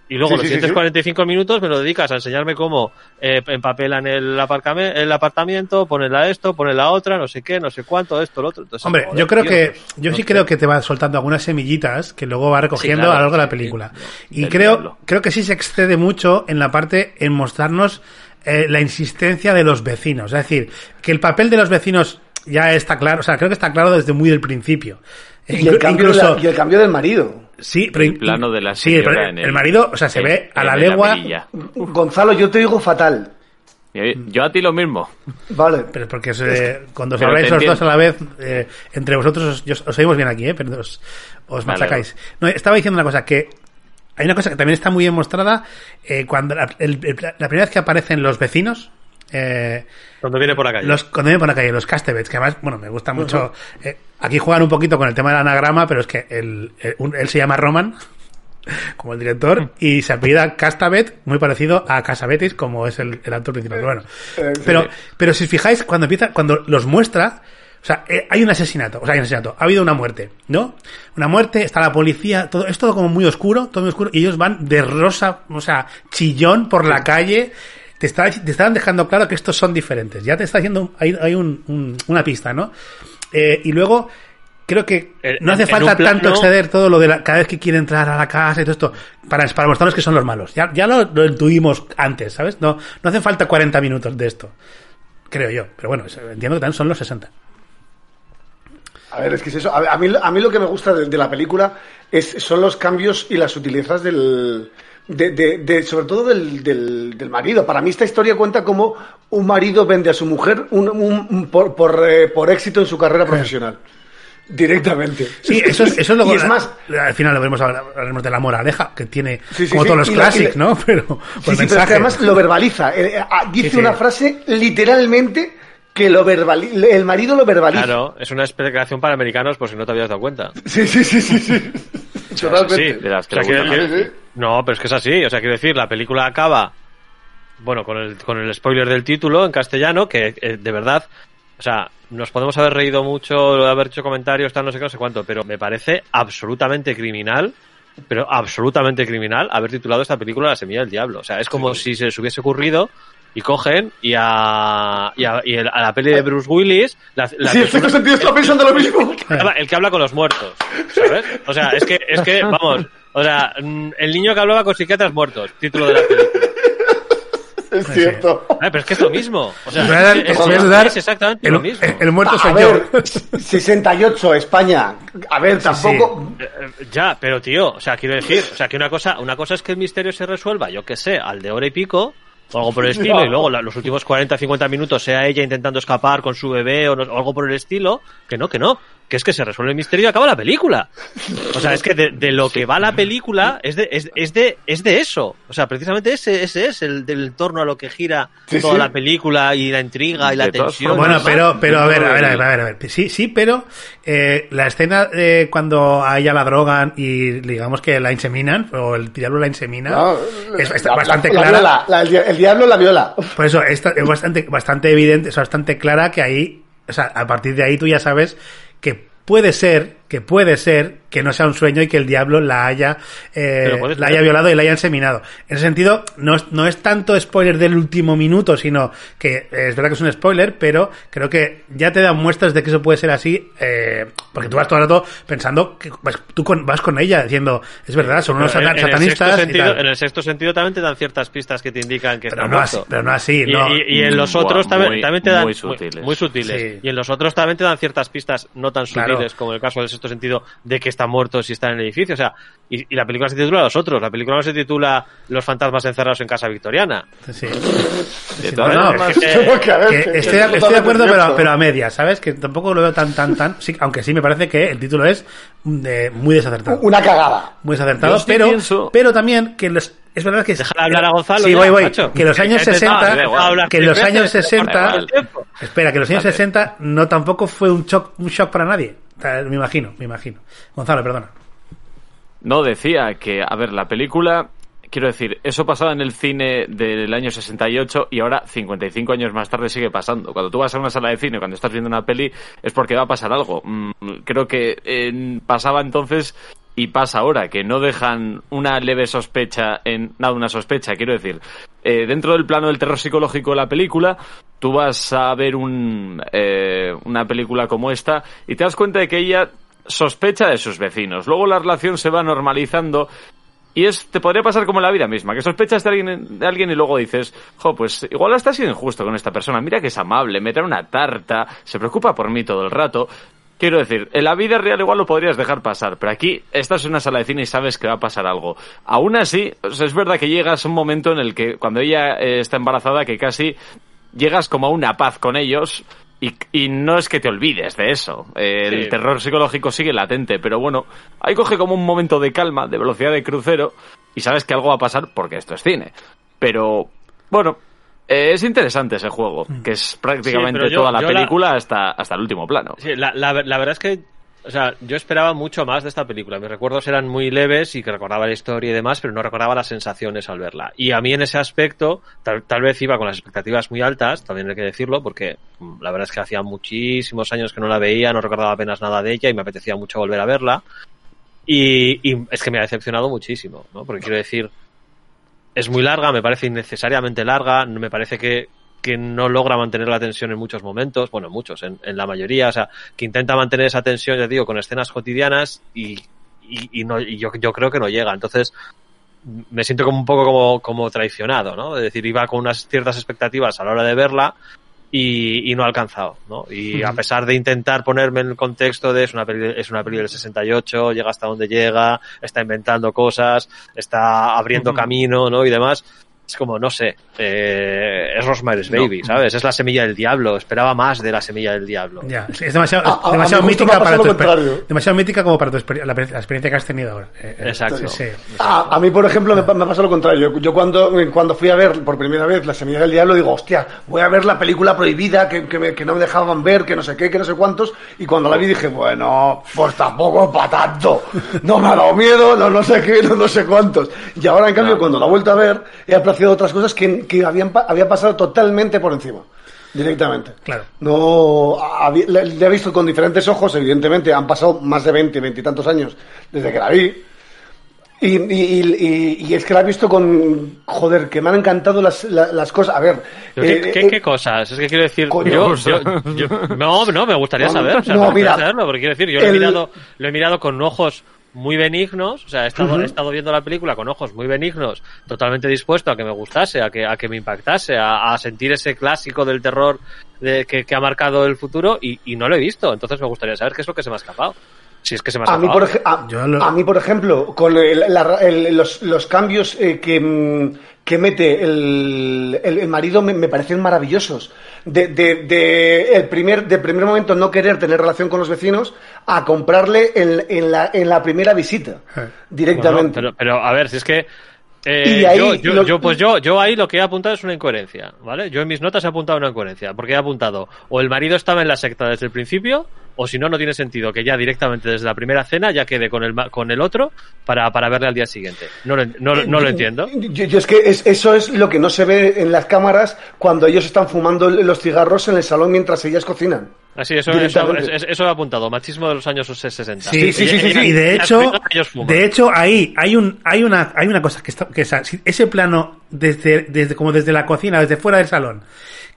Y luego Sí, los sí, siguientes sí. 45 minutos me lo dedicas a enseñarme cómo eh, empapelan el, aparcame- el apartamento, ponen la esto, ponen la otra, no sé qué, no sé cuánto, esto, lo otro. Entonces, Hombre, joder, yo creo tío, que pues, yo no sí creo que te va soltando algunas semillitas que luego va recogiendo claro, a lo largo de la película. y creo creo que sí se excede mucho en la parte en mostrarnos eh, la insistencia de los vecinos, es decir, que el papel de los vecinos ya está claro, o sea, creo que está claro desde muy del principio. Eh, Y el, cambio de la- y el cambio del marido. sí, pero el in- plano de la sí, en el el- marido, o sea, se en- ve a la legua. Gonzalo, yo te digo fatal. Yo a ti lo mismo. Vale. pero es porque eh, cuando os Pero habláis los dos a la vez, eh, entre vosotros os, os oímos bien aquí, ¿eh? pero os, os machacáis. No, estaba diciendo una cosa, que hay una cosa que también está muy bien mostrada eh, cuando la, el- el- la primera vez que aparecen los vecinos, eh, Cuando viene por la calle. los, cuando vienen por la calle, los castebets, que además, bueno, me gusta mucho. eh, aquí juegan un poquito con el tema del anagrama, pero es que el, el- un- él se llama Roman, como el director, y se apellida Castavet, muy parecido a Casabetis, como es el, el actor principal. Pero bueno, Eh, pero, pero si os fijáis, cuando empieza, cuando los muestra, o sea, eh, hay un asesinato, o sea, hay un asesinato, ha habido una muerte, ¿no? Una muerte, está la policía, todo, es todo como muy oscuro, todo muy oscuro, y ellos van de rosa, o sea, chillón por la calle, te, está, te están dejando claro que estos son diferentes, ya te está haciendo, hay, hay un- un- una pista, ¿no? Eh, y luego, creo que no hace en falta tanto exceder todo lo de la, cada vez que quiere entrar a la casa y todo esto, para, para mostrarnos que son los malos. Ya, ya lo, lo intuimos antes, ¿sabes? No, no hacen falta 40 minutos de esto, creo yo. Pero bueno, entiendo que también son los 60. A ver, es que es eso. A, mí, a mí lo que me gusta de, de la película es, son los cambios y las sutilezas del. De, de- de- sobre todo del, del, del marido. Para mí esta historia cuenta como un marido vende a su mujer un, un- un- por, por, eh, por éxito en su carrera profesional. Directamente. Sí, eso es, eso es lo Y es más, Al final lo vemos hablar- hablaremos de la moraleja, que tiene Sí, sí, como sí, todos los clásicos, ¿no? Pero. Sí, pues sí, pero es que además lo verbaliza. Eh, eh, ah, dice Sí, sí. una frase literalmente que lo verbaliza. El marido lo verbaliza. Claro, es una explicación para americanos por si no te habías dado cuenta. Sí, sí, sí, sí. sí. Totalmente. Sí, de las que o sea, le quiero gustan. decir- no, pero es que es así. O sea, quiero decir, la película acaba, bueno, con el, con el spoiler del título en castellano, que eh, de verdad, o sea, nos podemos haber reído mucho, haber hecho comentarios, tal, no sé qué, no sé cuánto, pero me parece absolutamente criminal, pero absolutamente criminal haber titulado esta película La semilla del diablo. O sea, es como si se les hubiese ocurrido y cogen y a, y a, y el- a la peli de Bruce Willis, la, la Sí, en cierto sentido está pensando lo mismo. el que habla con los muertos, ¿sabes? O sea, es que, es que, vamos, o sea, mm, el niño que hablaba con psiquiatras muertos, título de la película. Es cierto. Ah, pero es que es lo mismo. O sea, Voy a dar- es, es- voy a dudar- es exactamente el, lo mismo. el muerto A soy ver, yo. 68, España. A ver, tampoco. Eh, eh, Ya, pero tío, o sea, quiero decir, o sea, que una cosa, una cosa es que el misterio se resuelva, yo que sé, al de hora y pico, o algo por el estilo, y luego la- los últimos 40, 50 minutos sea ella intentando escapar con su bebé o, no- o algo por el estilo, que no, que no, que es que se resuelve el misterio y acaba la película. O sea, es que de, de lo que va la película es de, es, es de, es de eso. O sea, precisamente ese, ese es el del torno a lo que gira Sí, toda sí. la película y la intriga y la tensión. Bueno, pero, pero a ver, a ver, a ver, a ver, a ver. Sí, sí, pero eh, la escena de cuando a ella la drogan y digamos que la inseminan, o el diablo la insemina, No, es, es la- bastante la- la clara. la- el diablo la viola. Por eso es, es bastante, bastante evidente, es bastante clara que ahí, o sea, a partir de ahí tú ya sabes que puede ser, que puede ser que no sea un sueño y que el diablo la haya, eh, la haya violado y la haya inseminado. En ese sentido, no es, no es tanto spoiler del último minuto, sino que eh, es verdad que es un spoiler, pero creo que ya te dan muestras de que eso puede ser así, eh, porque tú vas todo el rato pensando que vas, tú con- vas con ella diciendo, es verdad, son unos Pero en- en el satanistas y tal. En el sexto sentido también te dan ciertas pistas que te indican que Pero está no así, pero no así, Y, no. y- y en los Buah, otros también, muy- también te dan muy sutiles. muy sutiles. Sí. Y en los otros también te dan ciertas pistas no tan Claro. sutiles como el caso del sexto sentido de que está muerto si está en el edificio. O sea, y, y la película se titula Los otros. La película no se titula Los fantasmas encerrados en casa victoriana. Sí. De Sí, todas no, no, formas, es que- Tengo que ver, que que- estoy, de acuerdo, pero, a medias, ¿sabes? Que tampoco lo veo tan, tan, tan. Sí, aunque sí me parece que el título es de- muy desacertado. Una cagada. Muy desacertado, pero, pienso- pero también que los, es verdad que. Déjale hablar a Gonzalo Sí, ya, voy, voy. macho. Que los años Que te- 60. da igual. Que los años parece- 60. el tiempo. Espera, que los años 60 no tampoco fue un shock, un shock para nadie. Me imagino, me imagino. Gonzalo, perdona. No, decía que, a ver, la película, quiero decir, eso pasaba en el cine del año 68 y ahora, 55 años más tarde, sigue pasando. Cuando tú vas a una sala de cine, cuando estás viendo una peli, es porque va a pasar algo. Mm, creo que pasaba entonces y pasa ahora, que no dejan una leve sospecha en nada, una sospecha, quiero decir. eh, dentro del plano del terror psicológico de la película, tú vas a ver un, eh, una película como esta y te das cuenta de que ella sospecha de sus vecinos. Luego la relación se va normalizando y es, te podría pasar como en la vida misma, que sospechas de alguien, de alguien y luego dices, jo, pues igual está siendo injusto con esta persona, mira que es amable, me trae una tarta, se preocupa por mí todo el rato. Quiero decir, en la vida real igual lo podrías dejar pasar, pero aquí estás en una sala de cine y sabes que va a pasar algo. Aún así, es verdad que llegas a un momento en el que cuando ella eh, está embarazada, que casi llegas como a una paz con ellos y, y no es que te olvides de eso. Eh, El Sí. terror psicológico sigue latente, pero bueno, ahí coge como un momento de calma, de velocidad de crucero y sabes que algo va a pasar porque esto es cine. Pero bueno, eh, es interesante ese juego, que es prácticamente Sí, pero yo- toda la película hasta, hasta el último plano. Sí, la, la, la verdad es que, o sea, yo esperaba mucho más de esta película. Mis recuerdos eran muy leves y que recordaba la historia y demás, pero no recordaba las sensaciones al verla. Y a mí en ese aspecto, tal, vez iba con las expectativas muy altas, también hay que decirlo, porque mm, la verdad es que hacía muchísimos años que no la veía, no recordaba apenas nada de ella y me apetecía mucho volver a verla. Y, y es que me ha decepcionado muchísimo, ¿no? Porque quiero decir, es muy larga, me parece innecesariamente larga, me parece que, que no logra mantener la tensión en muchos momentos, bueno, en muchos, en, en la mayoría, o sea, que intenta mantener esa tensión, ya digo, con escenas cotidianas y, y, y no, y yo, yo creo que no llega. Entonces, me siento como un poco como, como traicionado, ¿no? Es decir, iba con unas ciertas expectativas a la hora de verla y, y no ha alcanzado, ¿no? Y a pesar de intentar ponerme en el contexto de es una peli, es una peli del 68, llega hasta donde llega, está inventando cosas, está abriendo camino, ¿no? Y demás, es como, no sé, eh, es Rosemary's Baby, ¿sabes? Es la semilla del diablo, esperaba más de la semilla del diablo. Ya, sí, es demasiado, A- a- demasiado a mítica para tu lo exper- contrario. demasiado mítica como para tu exper- la, la experiencia que has tenido ahora. Eh, eh, Exacto. sí. A, a mí, por ejemplo, me, me pasa lo contrario. Yo, yo cuando, cuando fui a ver por primera vez La Semilla del Diablo, digo, hostia, voy a ver la película prohibida que, que, me- que no me dejaban ver, que no sé qué, que no sé cuántos. Y cuando la vi dije, bueno, pues tampoco para tanto. No me ha dado miedo, no, no sé qué, no, no sé cuántos. Y ahora, en cambio, cuando la he vuelto a ver, he apreciado otras cosas que, que habían, había pasado totalmente por encima. Directamente. Claro. No, le, he visto con diferentes ojos, evidentemente, han pasado más de 20, 20 y tantos años desde que la vi. Y, y- y- y es que la he visto con. Joder, que me han encantado las, la- las cosas. A ver. Eh, ¿Qué, eh, qué- cosas? Es que quiero decir, Coño, yo, yo- yo- no, no, me gustaría No, saber, o sea, no, me gustaría mira, saberlo, porque quiero decir, yo lo he mirado, lo he mirado con ojos muy benignos, o sea, he estado, he estado viendo la película con ojos muy benignos, totalmente dispuesto a que me gustase, a que, a que me impactase, a, a sentir ese clásico del terror de, que, que ha marcado el futuro y, y no lo he visto, entonces me gustaría saber qué es lo que se me ha escapado. Si es que se me ha A mí, escapado. por, ej- a, lo- a mí, por ejemplo, con el- la- el- los, los cambios eh, que, mm, que mete el, el- el marido me, me parecen maravillosos. De, de, de el primer, de primer momento no querer tener relación con los vecinos a comprarle en, en, la, en la primera visita Eh. directamente. Bueno, pero, pero a ver, si es que eh, ahí yo, yo- lo- yo, pues yo, yo ahí lo que he apuntado es una incoherencia, ¿vale? Yo en mis notas he apuntado una incoherencia, porque he apuntado o el marido estaba en la secta desde el principio, o si no, no tiene sentido que ya directamente desde la primera cena ya quede con el, ma- con el otro para, para verle al día siguiente. No lo, no, no lo entiendo. Yo, yo es que es- eso es lo que no se ve en las cámaras cuando ellos están fumando los cigarros en el salón mientras ellas cocinan. Así, eso, eso, es- eso he apuntado, machismo de los años 60. Sí, sí, sí, sí, sí. Y de hecho, de hecho ahí hay un hay una hay una cosa que está que si- ese plano desde desde como desde la cocina, desde fuera del salón,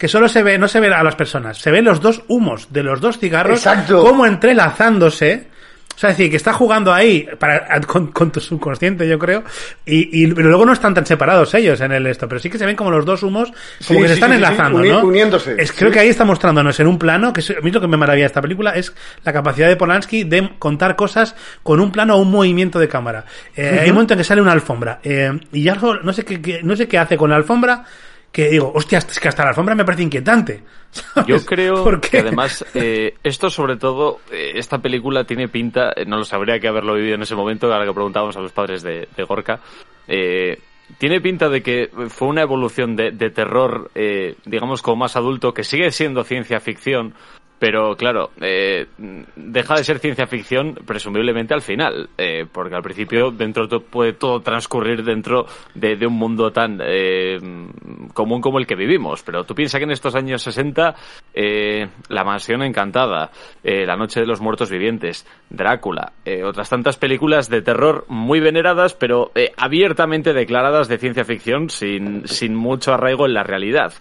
que solo se ve no se ve a las personas, se ven los dos humos de los dos cigarros Exacto. como entrelazándose. O sea, es decir, que está jugando ahí para, con, con tu subconsciente, yo creo, y, y luego no están tan separados ellos en el esto, pero sí que se ven como los dos humos, como Sí, que se sí, están sí, enlazando, uni- ¿no? uniéndose, Es, creo que ahí está mostrándonos en un plano, que es, a mí lo que me maravilla de esta película es la capacidad de Polanski de contar cosas con un plano o un movimiento de cámara. Eh, Hay un momento en que sale una alfombra, eh, y ya no, no sé qué, qué- no sé qué hace con la alfombra, que digo, hostia, es que hasta la alfombra me parece inquietante. ¿sabes? Yo creo que además eh, esto sobre todo, eh, esta película tiene pinta, eh, no lo sabría que haberlo vivido en ese momento, ahora que preguntábamos a los padres de, de Gorka, eh, tiene pinta de que fue una evolución de, de terror, digamos, como más adulto, que sigue siendo ciencia ficción, pero claro, eh, deja de ser ciencia ficción presumiblemente al final, eh, porque al principio dentro to- puede todo transcurrir dentro de, de un mundo tan eh, común como el que vivimos. Pero tú piensas que en estos años 60, eh, La Mansión Encantada, eh, La Noche de los Muertos Vivientes, Drácula, eh, otras tantas películas de terror muy veneradas, pero abiertamente declaradas de ciencia ficción sin, sin mucho arraigo en la realidad.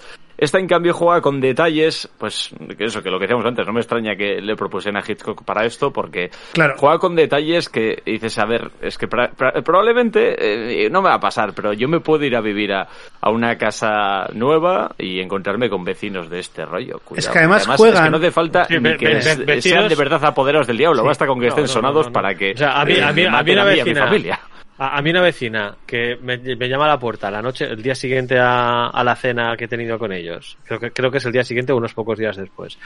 Esta, en cambio, juega con detalles, pues, que eso, que lo que decíamos antes, no me extraña que le propusieran a Hitchcock para esto, porque Claro. juega con detalles que dices, a ver, es que pra- pra- probablemente eh, no me va a pasar, pero yo me puedo ir a vivir a, a una casa nueva y encontrarme con vecinos de este rollo. Cuidado. Es que además es que juegan- no hace falta Sí, ni que ve- ve- sean de verdad apoderados del diablo, basta con que No, estén no, no, sonados no, no. para que O sea, a mí, eh, a mí, mí mi familia. A, a mí una vecina que me, me llama a la puerta la noche, el día siguiente a, a la cena que he tenido con ellos. Creo que, creo que es el día siguiente o unos pocos días después.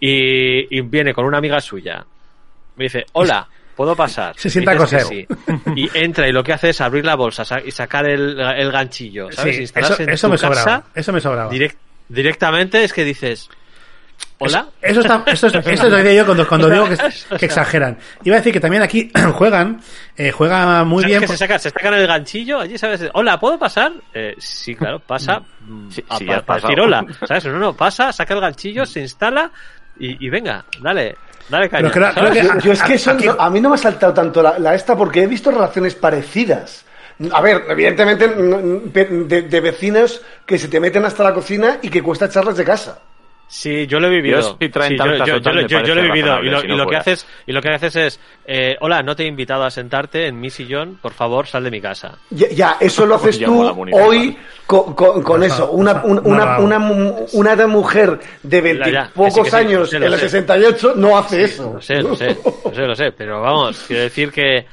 Y, y viene con una amiga suya. Me dice, hola, ¿puedo pasar? Se sienta cosero. sí. Y entra y lo que hace es abrir la bolsa sa- y sacar el, el ganchillo, ¿sabes? Sí, Instalarse eso, en eso tu me casa sobraba. Eso me sobraba. direct- directamente es que dices, hola. Eso, está, eso, es, eso es lo que digo yo cuando, cuando digo que, que exageran. Iba a decir que también aquí juegan, eh, juega muy ¿Sabes bien. que se, saca, se sacan el ganchillo allí, ¿sabes? Hola, ¿puedo pasar? Eh, sí, claro, pasa. Sí, a- sí, decir hola, ¿sabes? No, no, pasa, saca el ganchillo, se instala y, y venga, dale, dale caña. Pero creo- Yo, yo es que eso Aquí- no- a mí no me ha saltado tanto la, la esta porque he visto relaciones parecidas. A ver, evidentemente de, de vecinos que se te meten hasta la cocina y que cuesta echarles de casa. Sí, yo lo he vivido. Yo, Sí, yo, lo- me yo- yo lo he vivido. Y lo, si y no lo que haces, y lo que haces es, eh, hola, no te he invitado a sentarte en mi sillón, por favor, sal de mi casa. Ya, ya, eso lo haces tú hoy con, con- con No, eso. no, Una, no, una, no una, una, mu- una de mujer de Ya, ya, que sí, sí, años sé, en el sé. 68 no hace eso. Lo sé, lo sé, lo sé, lo sé, pero vamos, quiero decir que...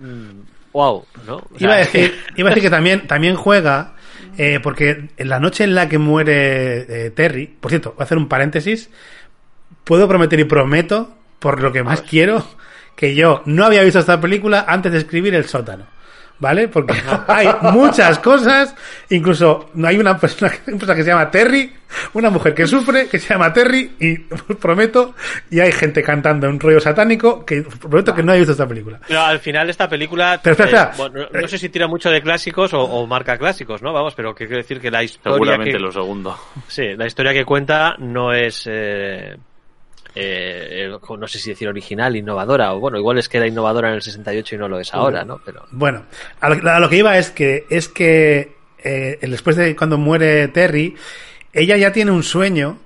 mm, wow, ¿no? O sea, Iba a decir, iba a decir que también, también juega eh, porque en la noche en la que muere eh, Terry, por cierto, voy a hacer un paréntesis, puedo prometer y prometo, por lo que más quiero, que yo no había visto esta película antes de escribir El sótano. ¿Vale? Porque hay muchas cosas, incluso no hay una persona, una persona que se llama Terry, una mujer que sufre, que se llama Terry, y os prometo, y hay gente cantando un rollo satánico, que prometo que no he visto esta película. Pero al final esta película... Pero espera, eh, espera. bueno, no, sé si tira mucho de clásicos o, o marca clásicos, ¿no? Vamos, pero que quiero decir que la historia Seguramente que, lo segundo. Sí, la historia que cuenta no es... Eh, eh, no sé si decir original, innovadora, o bueno, igual es que era innovadora en el 68 y no lo es ahora, ¿no? Pero Bueno, a lo, a lo que iba es que es que eh, después de cuando muere Terry, ella ya tiene un sueño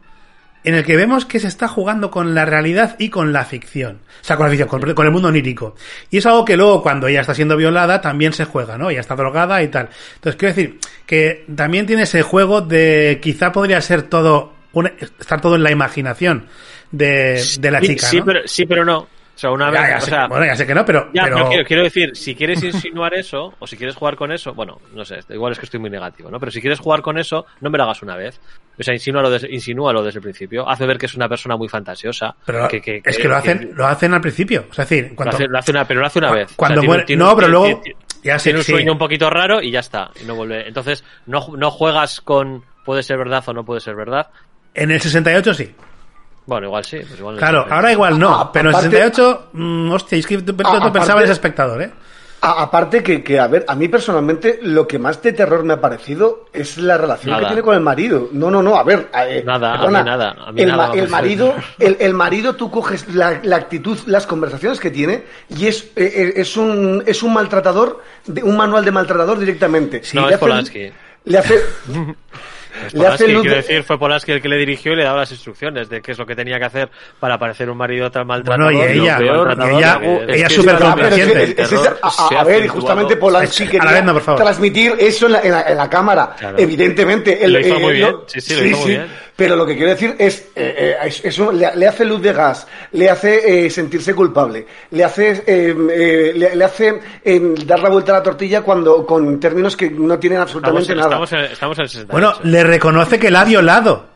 en el que vemos que se está jugando con la realidad y con la ficción. O sea, con la ficción, con, con el mundo onírico. Y es algo que luego, cuando ella está siendo violada, también se juega, ¿no? Ella está drogada y tal. Entonces, quiero decir que también tiene ese juego de quizá podría ser todo, una- estar todo en la imaginación de, de la sí, chica, sí, ¿no? pero, sí, pero no. O sea, una Ya, vez, ya o sé, sea, bueno, ya sé que no, pero, Ya, pero- pero quiero, quiero decir, si quieres insinuar eso, o si quieres jugar con eso, bueno, no sé, igual es que estoy muy negativo, ¿no? Pero si quieres jugar con eso, no me lo hagas una vez. O sea, insinúalo desde, insinúalo desde el principio. Hace ver que es una persona muy fantasiosa. Pero que, que- es que- que lo hacen, lo hacen al principio. O sea, es decir, lo cuando, hace, lo hace una, pero lo hace una vez. cuando O sea, muere- tiene no, pero luego tiene- ya sé tiene un sí. sueño un poquito raro y ya está. Y no vuelve. Entonces, no, no juegas con puede ser verdad o no puede ser verdad. En el 68 sí. Bueno, igual sí. Pues igual no Claro, ahora igual no. Ah, pero en el aparte- 68, mm, hostia, es que tú, tú Ah, pensaba aparte- en ese espectador, ¿eh? A- aparte que, que, a ver, a mí personalmente lo que más de terror me ha parecido es la relación Nada. que tiene con el marido. No, no, no, a ver. eh, Nada, a perdona, mí nada, a mí el, nada, el marido, el, el marido tú coges la, la actitud, las conversaciones que tiene y es, eh, eh, es un, es un maltratador, de, un manual de maltratador directamente. No, Le es Polanski. Le hace, Es le hace Polanski, quiero de- decir, fue Polanski el que le dirigió y le daba las instrucciones de qué es lo que tenía que hacer para parecer un marido tan maltratador. Bueno, y ella- peor, y ella- que- ella es súper pero es complaciente. es- es- a, a- ver, justamente Polanski A la quería no, por favor. transmitir eso en la, en la- en la cámara. Claro. Evidentemente. Lo hizo muy bien. Sí, sí, lo hizo muy bien. Pero lo que quiero decir es, eh, eh, es, es un- le, le hace luz de gas, le hace eh, sentirse culpable, le hace, eh, eh, le, le hace eh, dar la vuelta a la tortilla cuando con términos que no tienen Estamos, absolutamente nada. estamos en, estamos en el 68. Bueno, le reconoce que la ha violado.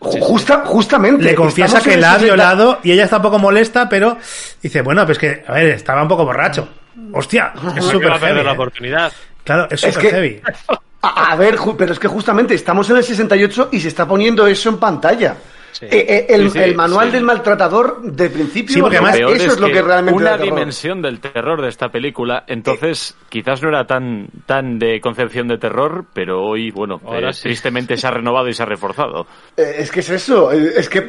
Ju- Justa, justamente. Le confiesa que la ha 60. violado y ella está un poco molesta, pero dice, bueno, pues que, a ver, estaba un poco borracho. Hostia, es ¿Por qué súper va a perder heavy. la oportunidad. Claro, es Es súper que- heavy. A, ver, pero es que justamente estamos en el 68 y se está poniendo eso en pantalla. Sí. Eh, eh, el, Sí, sí, el manual sí. del maltratador de principio, Sí, porque eso es, lo que realmente una dimensión del terror de esta película entonces quizás no era tan tan de concepción de terror pero hoy bueno Ahora eh, sí. tristemente se ha renovado y se ha reforzado Eh, es que es eso, es que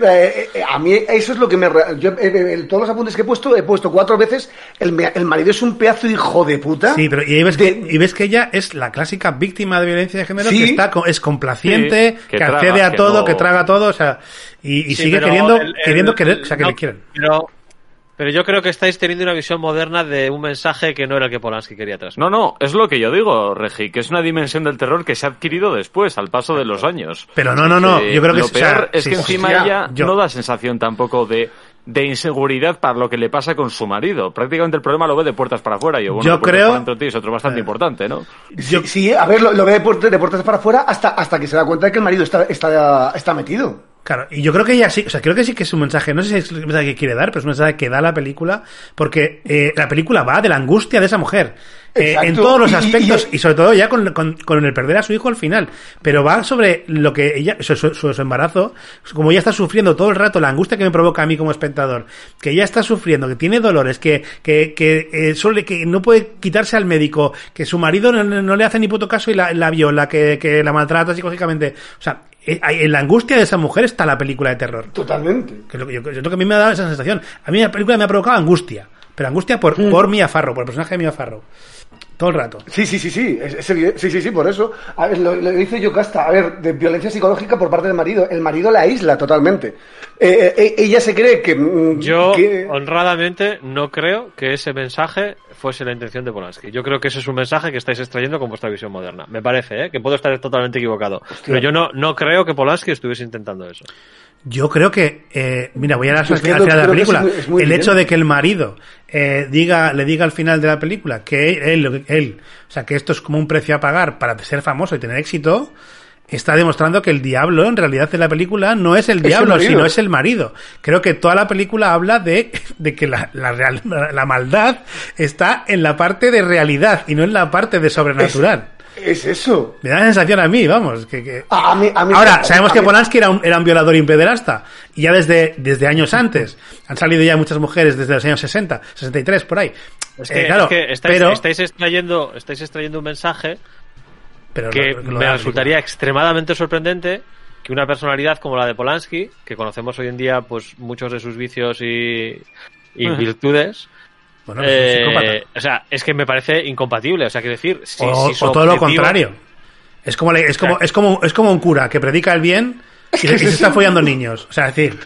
a mí eso es lo que me... Yo, en todos los apuntes que he puesto, he puesto cuatro veces, el, me- el marido es un pedazo de hijo de puta. Sí, pero y ahí ves, De- que, y ves que ella es la clásica víctima de violencia de género Sí. que está es complaciente, Sí, que, que accede a que todo, no- que traga todo, o sea, y, y Sí, sigue queriendo, el- el- queriendo querer, o sea, que no, le quieren. Pero, pero yo creo que estáis teniendo una visión moderna de un mensaje que no era el que Polanski quería transmitir. no no es lo que yo digo Regi que es una dimensión del terror que se ha adquirido después al paso de los años Pero no, no, no, Eh, yo creo que lo es- o sea, peor es sí, que encima hostia, ella yo- no da sensación tampoco de de inseguridad para lo que le pasa con su marido. Prácticamente el problema lo ve de puertas para afuera. Yo, bueno, Yo puertas creo- tío, es otro bastante Eh. importante, ¿no? Yo- Sí, sí, a ver, lo, lo ve de, puertas- de puertas para afuera hasta, hasta que se da cuenta de que el marido está, está, está metido. Claro, y yo creo que ella sí, o sea, creo que sí que es un mensaje, no sé si es el mensaje que quiere dar, pero es un mensaje que da la película, porque eh, la película va de la angustia de esa mujer. eh, en todos los y- aspectos, y, y- sobre todo ya con, con- con el perder a su hijo al final. Pero va sobre lo que ella, su, su- embarazo, como ella está sufriendo todo el rato, la angustia que me provoca a mí como espectador, que ella está sufriendo, que tiene dolores, que, que, que, eh, solo que no puede quitarse al médico, que su marido no, no- le hace ni puto caso y la, la viola, que, que la maltrata psicológicamente. O sea, en la angustia de esa mujer está la película de terror. Totalmente. Que es lo que yo, yo creo que a mí me ha dado esa sensación. A mí la película me ha provocado angustia. Pero angustia por, por Mia Farrow, por el personaje de Mia Farrow. Todo el rato. Sí, sí, sí, sí, es, es evidente. sí, sí, sí, por eso. A ver, lo, lo dice Yocasta, a ver, de violencia psicológica por parte del marido. El marido la aísla totalmente. Eh, eh, ella se cree que... mm, Yo, que- honradamente, no creo que ese mensaje fuese la intención de Polanski. Yo creo que ese es un mensaje que estáis extrayendo con vuestra visión moderna. Me parece, ¿eh? que puedo estar totalmente equivocado. Pero yo no, no creo que Polanski estuviese intentando eso. Yo creo que, eh, mira, voy a dar Yo al final de la es película. muy- es muy el bien. hecho de que el marido eh, diga, le diga al final de la película que él, él, o sea, que esto es como un precio a pagar para ser famoso y tener éxito, está demostrando que el diablo en realidad en la película no es el diablo, sino es el marido. Creo que toda la película habla de, de que la, la, real- la maldad está en la parte de realidad y no en la parte de sobrenatural. Es eso. Me da la sensación a mí, vamos, que, que- A, a mí, a mí- Ahora, sabemos a que Polanski era un, era un violador y un pederasta. Y ya desde, desde años antes. Han salido ya muchas mujeres desde los años 60, 63, por ahí. Es que, Eh, claro, es que estáis, pero, estáis extrayendo, estáis extrayendo un mensaje pero que lo- lo- me resultaría extremadamente sorprendente que una personalidad como la de Polanski, que conocemos hoy en día pues muchos de sus vicios y, y virtudes, Bueno, es un eh, psicópata. o sea, es que me parece incompatible. O sea, quiero decir, si, o, si su o todo lo contrario. Es como, es como, es como, es como un cura que predica el bien y, se- está follando niños. O sea, es decir,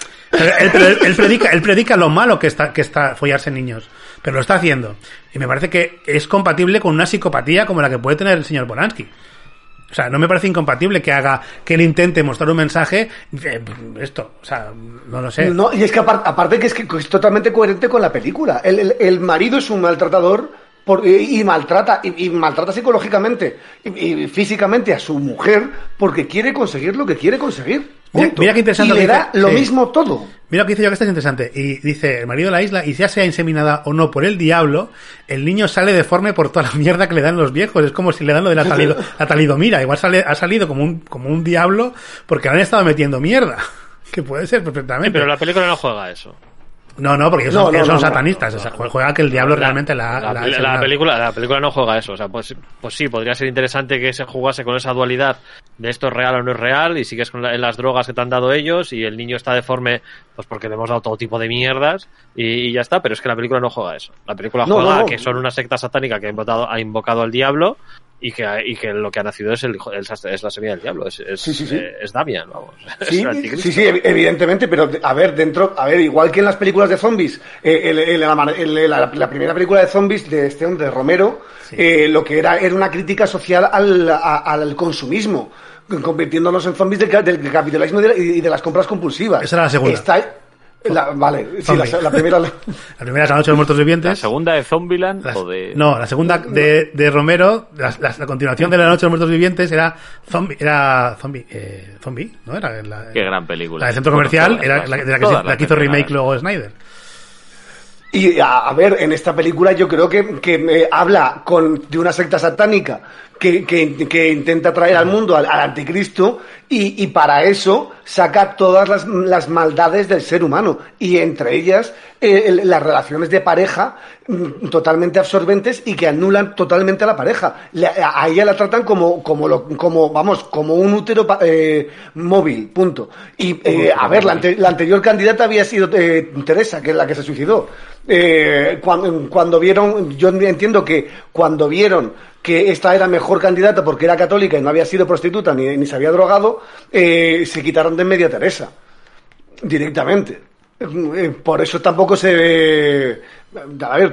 él predica, él predica lo malo que está, que está follarse niños. Pero lo está haciendo. Y me parece que es compatible con una psicopatía como la que puede tener el señor Polanski. O sea, no me parece incompatible que haga, que él intente mostrar un mensaje, eh, esto, o sea, no lo sé. No, y es que aparte, aparte que es que es totalmente coherente con la película. El, el- el marido es un maltratador por- y, y maltrata y, y maltrata psicológicamente y, y físicamente a su mujer porque quiere conseguir lo que quiere conseguir. Mira- qué interesante y lo le que da dice- lo sí. mismo todo. Mira lo que dice yo que esto es interesante. Y dice, el marido de la isla, y ya sea inseminada o no por el diablo, el niño sale deforme por toda la mierda que le dan los viejos. Es como si le dan lo de la, talido- la talidomira. Igual sale, ha salido como un, como un diablo porque le han estado metiendo mierda. Que puede ser Sí, perfectamente. pero la película no juega a eso. No, no, porque ellos No, son, no, ellos son no, no. satanistas. o sea, juega que el diablo realmente la, la, la- la- la- la película la película no juega a eso o sea pues, pues sí podría ser interesante que se jugase con esa dualidad de esto es real o no es real y sigues con la- en las drogas que te han dado ellos y el niño está deforme pues porque le hemos dado todo tipo de mierdas y, y ya está pero es que la película no juega a eso la película No, juega no, no. a que son una secta satánica que ha invocado, ha invocado al diablo y que, y que lo que ha nacido es el hijo es, es la semilla del diablo es, es, Sí, sí, sí. eh, es Damian vamos Sí, sí, sí, ev- evidentemente, pero a ver, dentro, a ver, igual que en las películas de zombies, eh, el- el- la, el- la- la primera película de zombies de este hombre, de Romero, eh, lo que era era una crítica social al, a- al consumismo, convirtiéndonos en zombies del, ca- del capitalismo y de, la- y de las compras compulsivas. Esa era la segunda. Está- la- vale, sí, la, la primera. la- La primera es La Noche de los Muertos Vivientes. ¿La segunda de Zombieland o de...? No, la segunda de, de Romero, la, la- la continuación de La Noche de los Muertos Vivientes era Zombie, era Zombie, eh, Zombie, ¿no? Era la, Qué gran película. la del centro Bueno, comercial, todas era la, de la que, se- que hizo remake luego Snyder. Y a, a ver, en esta película yo creo que, que me habla con, de una secta satánica que, que- que intenta traer al mundo al, al anticristo y, y para eso saca todas las, las maldades del ser humano y entre ellas eh, el- las relaciones de pareja mm, totalmente absorbentes y que anulan totalmente a la pareja. Le- a a ella la tratan como, como, lo- como vamos, como un útero eh, móvil, punto. Y eh, a ver, la, ante- la anterior candidata había sido eh, Teresa, que es la que se suicidó. Cuando, cuando vieron, yo entiendo que cuando vieron que esta era mejor candidata porque era católica y no había sido prostituta ni, ni se había drogado, eh, se quitaron de en medio a Teresa. Directamente. Eh, Por eso tampoco se... eh, a ver,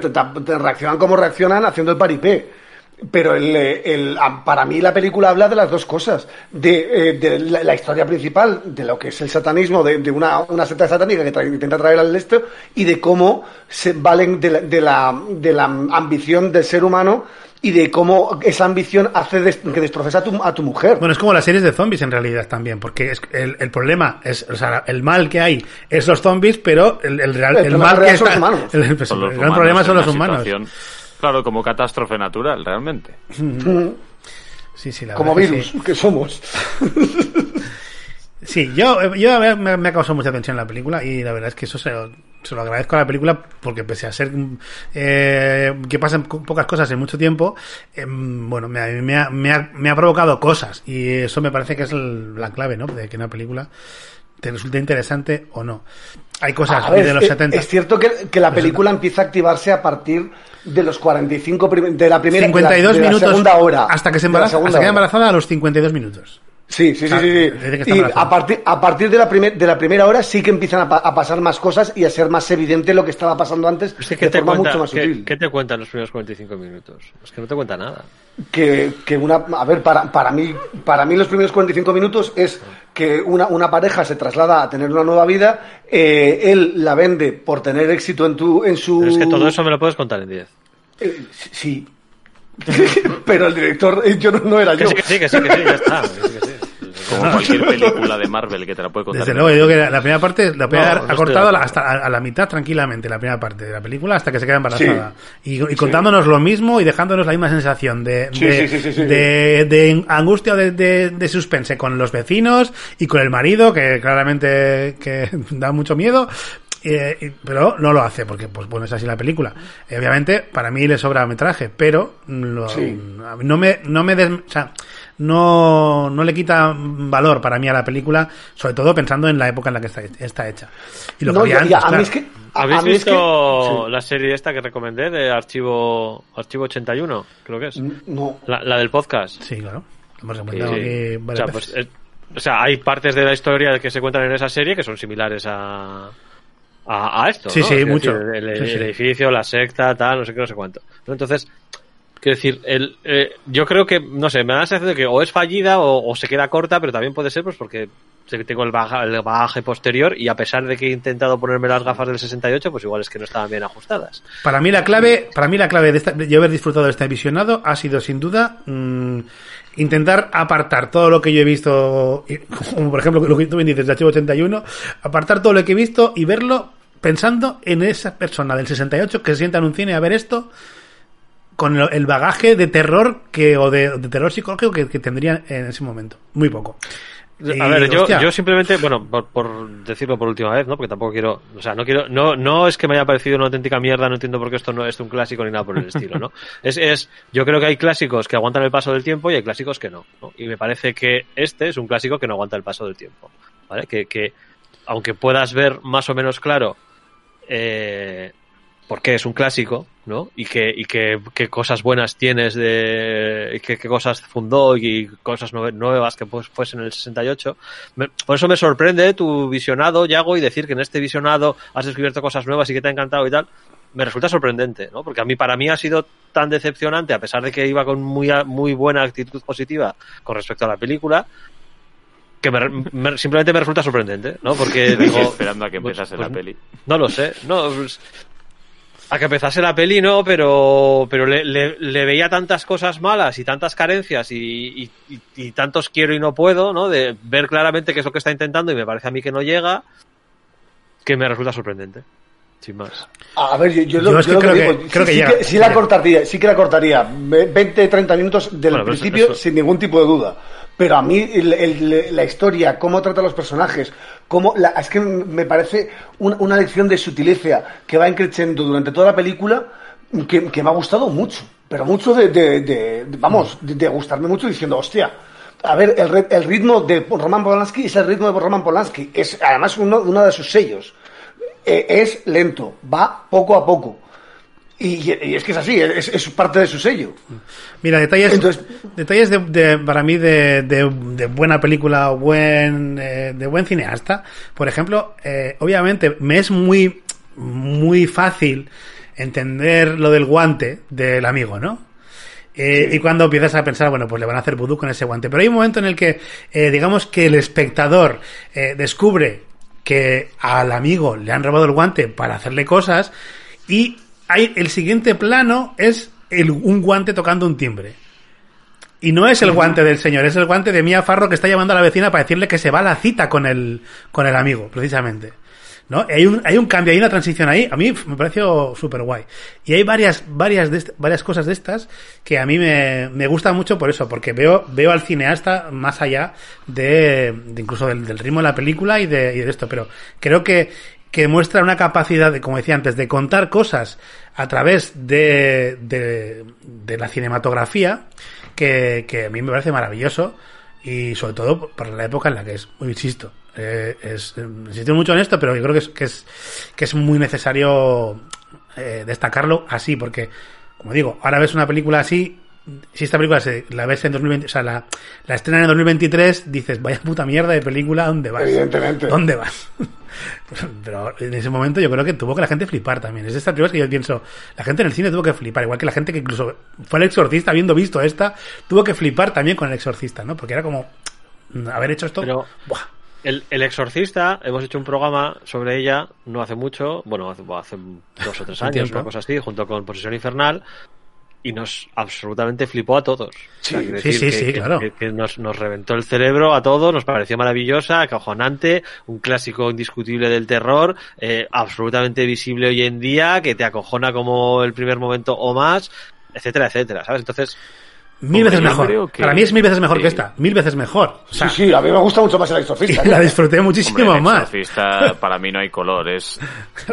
reaccionan como reaccionan haciendo el paripé. Pero el, eh, el- a- para mí la película habla de las dos cosas. De, eh, de la, historia principal, de lo que es el satanismo, de, de una, una secta satánica que intenta traer al este, y de cómo se valen de, la, de la ambición del ser humano y de cómo esa ambición hace des- que destroces a tu, a tu mujer. Bueno, es como las series de zombies en realidad también, porque es, el, el problema es, o sea, el mal que hay es los zombies, pero el, el, real, El mal que real son está, los humanos. el, pues, Son los el gran humanos problema son los humanos. situación, Claro, como catástrofe natural, realmente. Sí, sí, la como verdad que virus sí. que somos. Sí, yo, yo me, me- ha causado mucha tensión la película y la verdad es que eso se, se lo agradezco a la película porque pese a ser eh, que pasan pocas cosas en mucho tiempo, eh, bueno, me, me, ha, me, ha, me ha provocado cosas y eso me parece que es el- la clave, ¿no? De que una película te resulte interesante o no. Hay cosas ver, de los es, 70. es cierto que, que la película empieza a activarse a partir de los 45 prim- de la primera de la- 52 de la minutos segunda hora hasta que se de embaraza, hasta que embarazada a los 52 minutos. Sí, sí, sí, sí. Y a partir, a partir de, la primer- de la primera hora sí que empiezan a, pa- a pasar más cosas y a ser más evidente lo que estaba pasando antes Es que, de ¿qué, te forma cuenta, mucho más qué- sutil. qué te cuentan los primeros 45 minutos? Es que no te cuenta nada. que, que una a ver para, para mí para mí los primeros 45 minutos es que una, una pareja se traslada a tener una nueva vida eh, él la vende por tener éxito en tu en su Pero es que todo eso me lo puedes contar en 10. Eh, sí pero el director eh, yo no, no era Que yo sí, que sí, que sí, que sí, ya está. que sí, que sí. Como cualquier película de Marvel que te la puede contar. Desde luego, yo digo que la primera parte la primera No, no ha cortado la- hasta a, a la mitad tranquilamente, la primera parte de la película, hasta que se queda embarazada. Y, y contándonos lo mismo y dejándonos la misma sensación de, Sí, de, sí, sí, sí, sí. de- de angustia o de, de, de suspense con los vecinos y con el marido, que claramente que da mucho miedo. eh, pero no lo hace porque pues bueno es así la película Eh, obviamente para mí le sobra metraje pero lo- Sí. no me no me des- o sea, no, no le quita valor para mí a la película, sobre todo pensando en la época en la que está, está hecha. Y lo que había antes, claro. es que ¿Habéis a mí es que- visto sí. la serie esta que recomendé de Archivo Archivo 81? Creo que es. no La, la del podcast. Sí, claro. Hemos Sí. recomendado aquí O varias sea, veces. pues, eh, o sea, hay partes de la historia que se cuentan en esa serie que son similares a, a, a esto. Sí, ¿no? sí, Es mucho. decir, el, Sí, sí. el edificio, la secta, tal, no sé qué, no sé cuánto. Entonces, quiero decir, el, eh, yo creo que, no sé, me da la sensación de que o es fallida o, o se queda corta, pero también puede ser pues porque tengo el, baja- el bagaje posterior y a pesar de que he intentado ponerme las gafas del 68, pues igual es que no estaban bien ajustadas. Para mí la clave, para mí la clave de, esta- de yo haber disfrutado de este visionado ha sido sin duda mm, intentar apartar todo lo que yo he visto, como por ejemplo lo que tú me dices de Archivo 81, apartar todo lo que he visto y verlo pensando en esa persona del 68 que se sienta en un cine a ver esto con el bagaje de terror que o de, de terror psicológico que, que tendría en ese momento. Muy poco. Y, A ver, yo, yo simplemente, bueno, por, por decirlo por última vez, ¿no? Porque tampoco quiero, o sea, no quiero, no, no es que me haya parecido una auténtica mierda, no entiendo por qué esto no es un clásico ni nada por el estilo, ¿no? Es, es, yo creo que hay clásicos que aguantan el paso del tiempo y hay clásicos que no, ¿no? Y me parece que este es un clásico que no aguanta el paso del tiempo, ¿vale? Que, que aunque puedas ver más o menos claro, eh, por qué es un clásico, ¿no? Y que, y que, qué cosas buenas tienes de, y qué, qué cosas fundó y cosas nue- nuevas que pues, fuesen en el 68. Me- por eso me sorprende tu visionado, Yago, y decir que en este visionado has descubierto cosas nuevas y que te ha encantado y tal. Me resulta sorprendente, ¿no? Porque a mí, para mí ha sido tan decepcionante, a pesar de que iba con muy, muy buena actitud positiva con respecto a la película, que me- me- simplemente me resulta sorprendente, ¿no? Porque digo, esperando a que pues- empezase pues la peli. no lo sé, no. pues, a que empezase la peli, no, pero, pero le, le- le veía tantas cosas malas y tantas carencias y, y- y- y tantos quiero y no puedo, ¿no? De ver claramente qué es lo que está intentando y me parece a mí que no llega, que me resulta sorprendente. Sin más. A ver, yo, yo, Yo lo, es que yo lo que creo digo, que- creo sí, que sí llega, sí sí la cortaría, sí que la cortaría. Ve- 20, 30 minutos del Bueno, pero eso- principio eso- sin ningún tipo de duda. Pero a mí el- el- la historia, cómo trata a los personajes, cómo la- es que me parece una, lección de sutileza que va increciendo durante toda la película que, que me ha gustado mucho. Pero mucho de, de- vamos, de, gustarme mucho diciendo, hostia. A ver, el, el ritmo de Roman Polanski es el ritmo de Roman Polanski. Es además uno, uno de sus sellos. Eh, es lento, va poco a poco. Y, y es que es así, es, es parte de su sello. Mira, detalles, Entonces- detalles de, de- para mí de, de- buena película o buen, eh, de buen cineasta. Por ejemplo, eh, obviamente me es muy, muy fácil entender lo del guante del amigo, ¿no? Eh, Y cuando empiezas a pensar, bueno, pues le van a hacer vudú con ese guante. Pero hay un momento en el que, digamos que el espectador eh, descubre que al amigo le han robado el guante para hacerle cosas y hay el siguiente plano es el- un guante tocando un timbre. Y no es el guante del señor, es el guante de Mia Farro que está llamando a la vecina para decirle que se va a la cita con el, con el amigo, precisamente. ¿No? Hay un, hay un cambio, hay una transición ahí. A mí me pareció súper guay. Y hay varias, varias, de varias cosas de estas que a mí me, me gustan mucho por eso, porque veo, veo al cineasta más allá de, de incluso del, del ritmo de la película y de, y de esto. Pero creo que, que muestra una capacidad de, como decía antes, de contar cosas a través de, de, de la cinematografía que, a mí me parece maravilloso y sobre todo para la época en la que es, insisto, eh, es, eh, insisto mucho en esto, pero yo creo que es, que es, que es muy necesario eh, destacarlo así, porque, como digo, ahora ves una película así si esta película se, la ves en 2020, o sea, la, la estrena en 2023, dices, vaya puta mierda de película, ¿dónde vas? Evidentemente. ¿Dónde vas? Pues, Pero en ese momento yo creo que tuvo que la gente flipar también. Es de estas películas que yo pienso, la gente en el cine tuvo que flipar, igual que la gente que incluso fue el exorcista habiendo visto esta, tuvo que flipar también con el exorcista, ¿no? Porque era como, mm, haber hecho esto, Pero- ¡buah! El, el Exorcista, hemos hecho un programa sobre ella no hace mucho, bueno, hace, hace dos o tres años, una cosa así, junto con Posesión Infernal, y nos absolutamente flipó a todos. O sea, sí, decir sí, que- sí, que- claro. Que, que nos, nos reventó el cerebro a todos, nos pareció maravillosa, acojonante, un clásico indiscutible del terror, eh, absolutamente visible hoy en día, que te acojona como el primer momento o más, etcétera, etcétera, ¿sabes? Entonces, Mil veces mejor. que- Para mí es mil veces mejor sí. que esta. Mil veces mejor. O sea, sí, sí, a mí me gusta mucho más el exorcista. la disfruté muchísimo Hombre, el más. Exorcista, para mí no hay color, es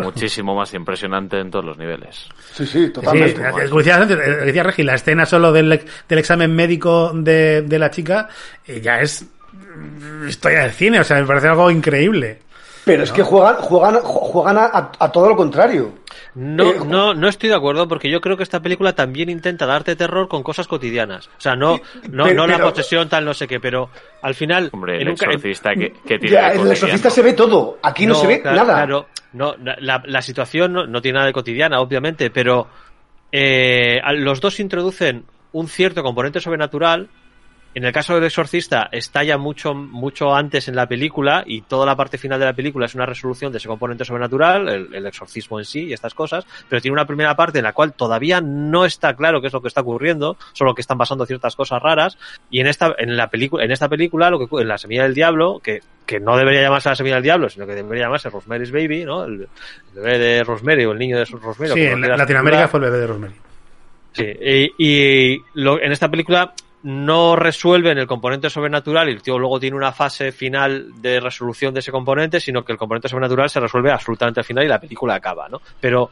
muchísimo más impresionante en todos los niveles. Sí, sí, totalmente. como decías antes, eh, decía Regi, la escena solo del, del examen médico de, de la chica eh, ya es mm, historia del cine, o sea, me parece algo increíble. Pero es que juegan, juegan, ju- juegan a, todo lo contrario. No, Eh, no, no estoy de acuerdo porque yo creo que esta película también intenta darte terror con cosas cotidianas. O sea, no, no, pero- no la posesión tal no sé qué, pero al final. Hombre, el en- exorcista que, que Ya, el exorcista se ve todo. Aquí no, se ve claro, nada. Claro, no, la, la situación no, no tiene nada de cotidiana, obviamente, pero eh, los dos introducen un cierto componente sobrenatural. En el caso del exorcista estalla mucho, mucho antes en la película y toda la parte final de la película es una resolución de ese componente sobrenatural, el, el exorcismo en sí y estas cosas, pero tiene una primera parte en la cual todavía no está claro qué es lo que está ocurriendo, solo que están pasando ciertas cosas raras y en esta, en la película, en esta película, lo que en la semilla del diablo, que, que no debería llamarse la semilla del diablo, sino que debería llamarse Rosemary's Baby, ¿no? El, el bebé de Rosemary o el niño de Rosemary. Sí, en Latinoamérica fue el bebé de Rosemary. Sí, y, y lo- en esta película no resuelven el componente sobrenatural y el tío luego tiene una fase final de resolución de ese componente, sino que el componente sobrenatural se resuelve absolutamente al final y la película acaba, ¿no? Pero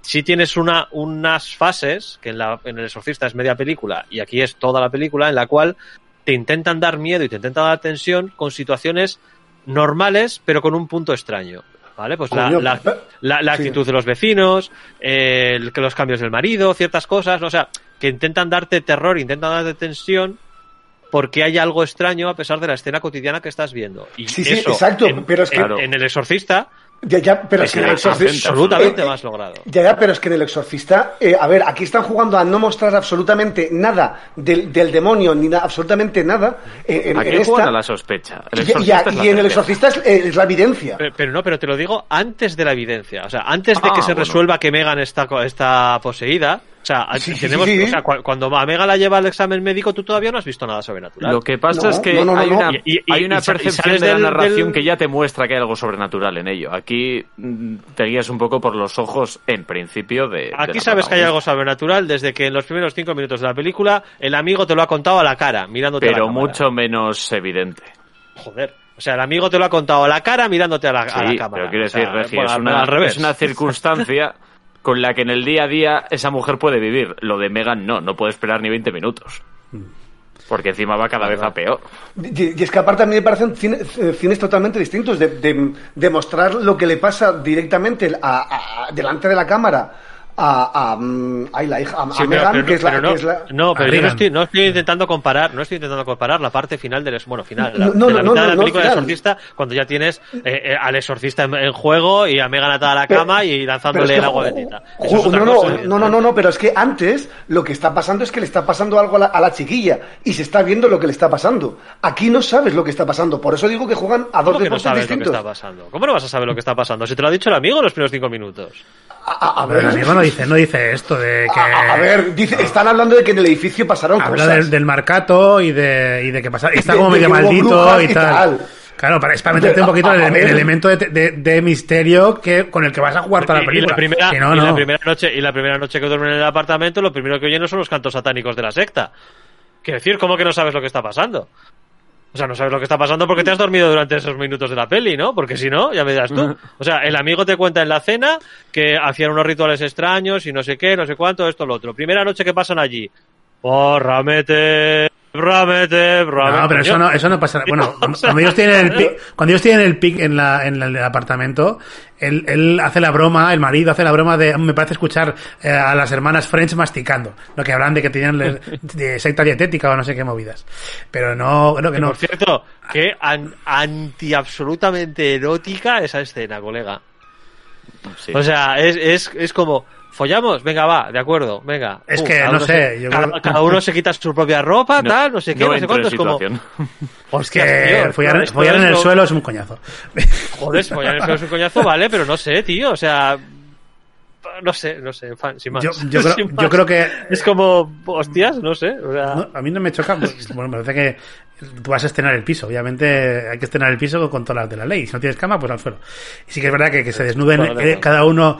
si tienes una, unas fases, que en, la, en El Exorcista es media película y aquí es toda la película, en la cual te intentan dar miedo y te intentan dar tensión con situaciones normales, pero con un punto extraño. ¿Vale? Pues la, la, la- la sí. actitud de los vecinos, eh, el- los cambios del marido, ciertas cosas, o sea, que intentan darte terror, intentan darte tensión porque hay algo extraño a pesar de la escena cotidiana que estás viendo. Y Sí, sí, exacto, en, pero es que- en- en el exorcista Ya, ya, pero es que en el exorcista. absolutamente Eh, eh, más logrado. Ya, ya, pero es que en el exorcista, eh, a ver, aquí están jugando a no mostrar absolutamente nada del, del demonio, ni na- absolutamente nada. eh, en, Aquí en esta. a la sospecha. El y, y- la y en el exorcista es, eh, es la evidencia. Pero, pero no, pero te lo digo antes de la evidencia. O sea, antes de Ah, que se bueno. resuelva que Megan está, está poseída. O sea, Sí, tenemos, sí. o sea, cu- cuando a Megan la lleva al examen médico, tú todavía no has visto nada sobrenatural. Lo que pasa No, es que no, no, no, hay, no. una, Y- y- hay y una sa- y percepción de la narración del- que ya te muestra que hay algo sobrenatural en ello. Aquí mm, te guías un poco por los ojos, en principio, de. Aquí sabes que hay algo sobrenatural desde que en los primeros cinco minutos de la película el amigo te lo ha contado a la cara, mirándote a la Pero mucho menos evidente. Joder. O sea, el amigo te lo ha contado a la cara mirándote a la, a la Sí, cámara. pero quiero O sea, decir, Regi, bueno, es, al- una, al revés. es una circunstancia con la que en el día a día esa mujer puede vivir. Lo de Megan no, no puede esperar ni 20 minutos. Porque encima va cada vez a peor. Y, es que aparte a mí me parecen eh, cines totalmente distintos, de, de- de mostrar lo que le pasa directamente a- delante de la cámara a, a, ay, la hija, a, a Sí, pero- Megan, pero que es la... no, que es la- no, pero a yo no estoy, no estoy intentando comparar, no estoy intentando comparar la parte final del, bueno, final, la, No, no, de la no, mitad no, de la no, película del exorcista, cuando ya tienes eh, eh, al exorcista en, en juego y a Megan atada a la Pero- cama y lanzándole que el agua bendita. no, no, no, no, no, no, pero es que antes lo que está pasando es que le está pasando algo a la, a la chiquilla y se está viendo lo que le está pasando. Aquí no sabes lo que está pasando, por eso digo que juegan a dos ¿Cómo que no deportes sabes lo que distintos. está pasando? ¿Cómo no vas a saber lo que está pasando? Si te lo ha dicho el amigo en los primeros cinco minutos. A, a- a ver, el amigo no dice, no dice esto de que... a, a ver, dice, están hablando de que en el edificio pasaron Habla cosas. del, del marcato y de, y de que pasa, está de- como de medio maldito y y tal. tal. Claro, para, es para meterte un poquito el, a el elemento de, de- de misterio que, con el que vas a jugar toda la película. Y la primera, Que no, y la no. primera noche, y la primera noche que duermen en el apartamento, lo primero que oyen no son los cantos satánicos de la secta. Quiero decir, ¿cómo que no sabes lo que está pasando? O sea, no sabes lo que está pasando porque te has dormido durante esos minutos de la peli, ¿no? Porque si no, ya me dirás tú. O sea, el amigo te cuenta en la cena que hacían unos rituales extraños y no sé qué, no sé cuánto, esto, lo otro. Primera noche que pasan allí. Porra, No, pero eso no, eso no pasa. Bueno, O sea, cuando ellos tienen el pic, cuando ellos tienen el pic en, la, en, la- en el apartamento, él, él hace la broma, el marido hace la broma de, me parece escuchar eh, a las hermanas French masticando, lo que hablan de que tenían de secta dietética o no sé qué movidas. Pero no, creo que Que, no. Por cierto, que an- anti absolutamente erótica esa escena, colega. Sí. O sea, es, es, es como, follamos, venga, va, de acuerdo, venga. Es que, no sé, se- yo cada, creo- cada uno se quita su propia ropa, No- tal, no sé qué, no no, sé cuánto. Es como, hostias, Que tío, follar, en el lo- suelo es un coñazo. Joder, follar en el suelo es un coñazo, vale, pero no sé, tío, o sea. No sé, no sé, fan, sin más. Yo, yo creo, Sin yo creo que Es como, hostias, no sé, o sea. No, a mí no me choca. pues, Bueno, me parece que tú vas a estrenar el piso. Obviamente hay que estrenar el piso con todas las de la ley. Si no tienes cama, pues al suelo. Y sí que es verdad que, que se desnuden eh, cada uno.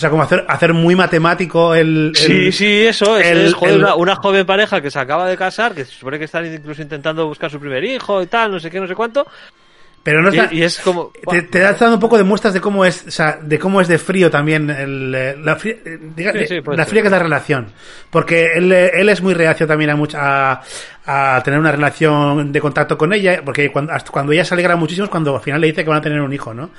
O sea, como hacer, hacer muy matemático el. el- Sí, sí, eso es, el- es, joder, el- una, una joven pareja que se acaba de casar, que se supone que están incluso intentando buscar su primer hijo y tal, no sé qué, no sé cuánto, Pero no está. y, y es como... Te, te das dando un poco de muestras de cómo es, o sea, de cómo es de frío también el, eh, la, fría, eh, diga- Sí, sí, puede la fría que es la relación. Porque él, él es muy reacio también a, mucha, a, a tener una relación de contacto con ella, porque cuando, hasta cuando ella se alegra muchísimo es cuando al final le dice que van a tener un hijo, ¿no? O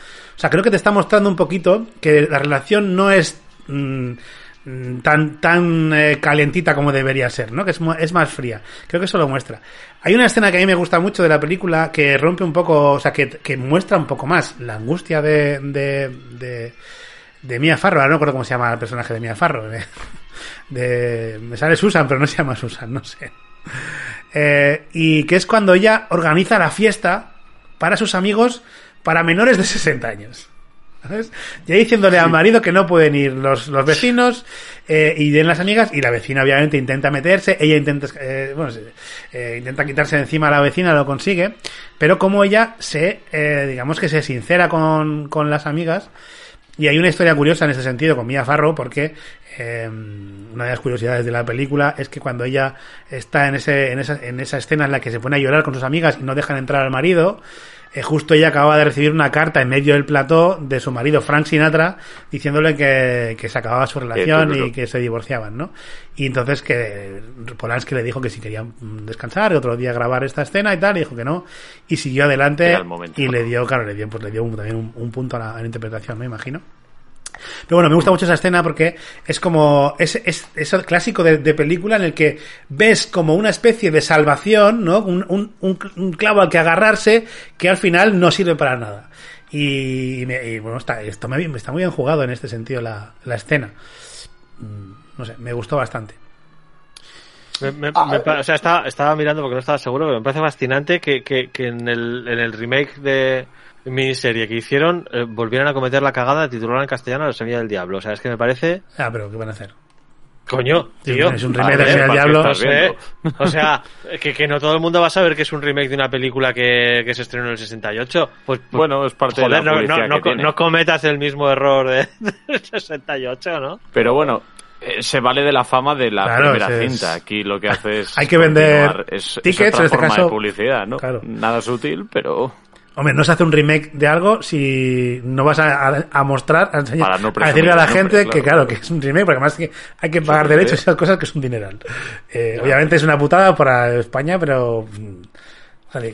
sea, creo que te está mostrando un poquito que la relación no es mm, tan tan eh, calientita como debería ser, ¿no? Que es, es más fría. Creo que eso lo muestra. Hay una escena que a mí me gusta mucho de la película que rompe un poco, o sea, que, que muestra un poco más la angustia de, de, de, de Mia Farrow. Ahora no recuerdo cómo se llama el personaje de Mia Farrow. De, de- me sale Susan, pero no se llama Susan, no sé. Eh, y que es cuando ella organiza la fiesta para sus amigos para menores de 60 años. ¿Sabes? Ya diciéndole al marido que no pueden ir los, los vecinos eh, y den las amigas y la vecina obviamente intenta meterse, ella intenta, eh, bueno, eh, intenta quitarse de encima a la vecina, lo consigue, pero como ella se, eh, digamos que se sincera con, con las amigas y hay una historia curiosa en ese sentido con Mia Farrow porque eh, una de las curiosidades de la película es que cuando ella está en, ese, en, esa, en esa escena en la que se pone a llorar con sus amigas y no dejan entrar al marido, eh, justo ella acababa de recibir una carta en medio del plató de su marido Frank Sinatra diciéndole que, que se acababa su relación duro. y que se divorciaban, ¿no? Y entonces que Polanski le dijo que si quería mm, descansar, otro día grabar esta escena y tal, y dijo que no, y siguió adelante y le dio, claro, le dio, pues le dio un- también un, un punto a la, a la interpretación, me imagino. Pero bueno, me gusta mucho esa escena porque es como, es, es, es el clásico de, de película en el que ves como una especie de salvación, ¿no? Un, un, un, un clavo al que agarrarse que al final no sirve para nada. Y, me- y, bueno, está, esto me, está muy bien jugado en este sentido la, la escena. Mm, No sé, me gustó bastante. Me- me- Ah, me pa- o sea, estaba, estaba mirando porque no estaba seguro, pero me parece fascinante que, que, que en, el, en el remake de miniserie que hicieron eh, volvieran a cometer la cagada de titular en castellano La Semilla del Diablo. O sea, es que me parece... Ah, pero ¿qué van a hacer? Coño, tío. es un remake de Semilla del ¿para qué Diablo. O sea, que, que no todo el mundo va a saber que es un remake de una película que, que se estrenó en el 68. Pues, pues, Bueno, es parte de la no, publicidad no, no, que tiene. no cometas el mismo error de, del 68, ¿no? Pero bueno, eh, se vale de la fama de la Claro, primera es- cinta. Aquí lo que hace es. Hay que vender. Es, es tickets, otra en este forma caso. de publicidad, ¿no? Claro. Nada sutil, pero. Hombre, no se hace un remake de algo si no vas a, a- a mostrar, a, enseñar- Para no a decirle a la gente nombre, que, claro. claro, que es un remake, porque además que hay que pagar derechos y esas cosas que es un dineral. Eh, Obviamente es una putada para España, pero mm,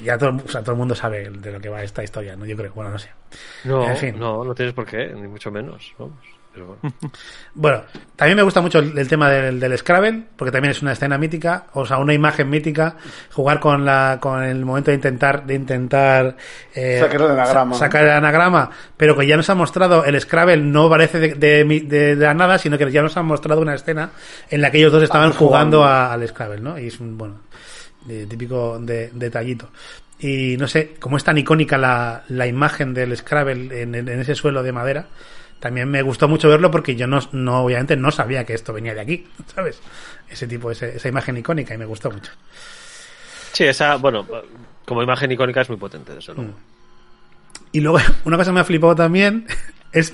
ya todo, o sea, todo el mundo sabe de lo que va esta historia, ¿no? Yo creo, bueno, no sé. No, En fin. no, no tienes por qué, ni mucho menos. Vamos. Pero bueno. Bueno, también me gusta mucho el, el tema del, del Scrabble, porque también es una escena mítica, o sea, una imagen mítica, jugar con la, con el momento de intentar, de intentar eh, Sacar el anagrama. sa- sacar el anagrama, pero que ya nos ha mostrado el Scrabble no parece de, de, mi- de- de la nada, sino que ya nos han mostrado una escena en la que ellos dos estaban Ah, jugando jugando. a- al Scrabble, ¿no? Y es un, bueno, de- típico de, detallito. Y no sé, como es tan icónica la, la imagen del Scrabble en, en ese suelo de madera, también me gustó mucho verlo porque yo no, no obviamente no sabía que esto venía de aquí, ¿sabes? Ese tipo, ese- esa imagen icónica y me gustó mucho. Sí, esa, bueno, como imagen icónica es muy potente, desde luego. Y luego, una cosa que me ha flipado también es.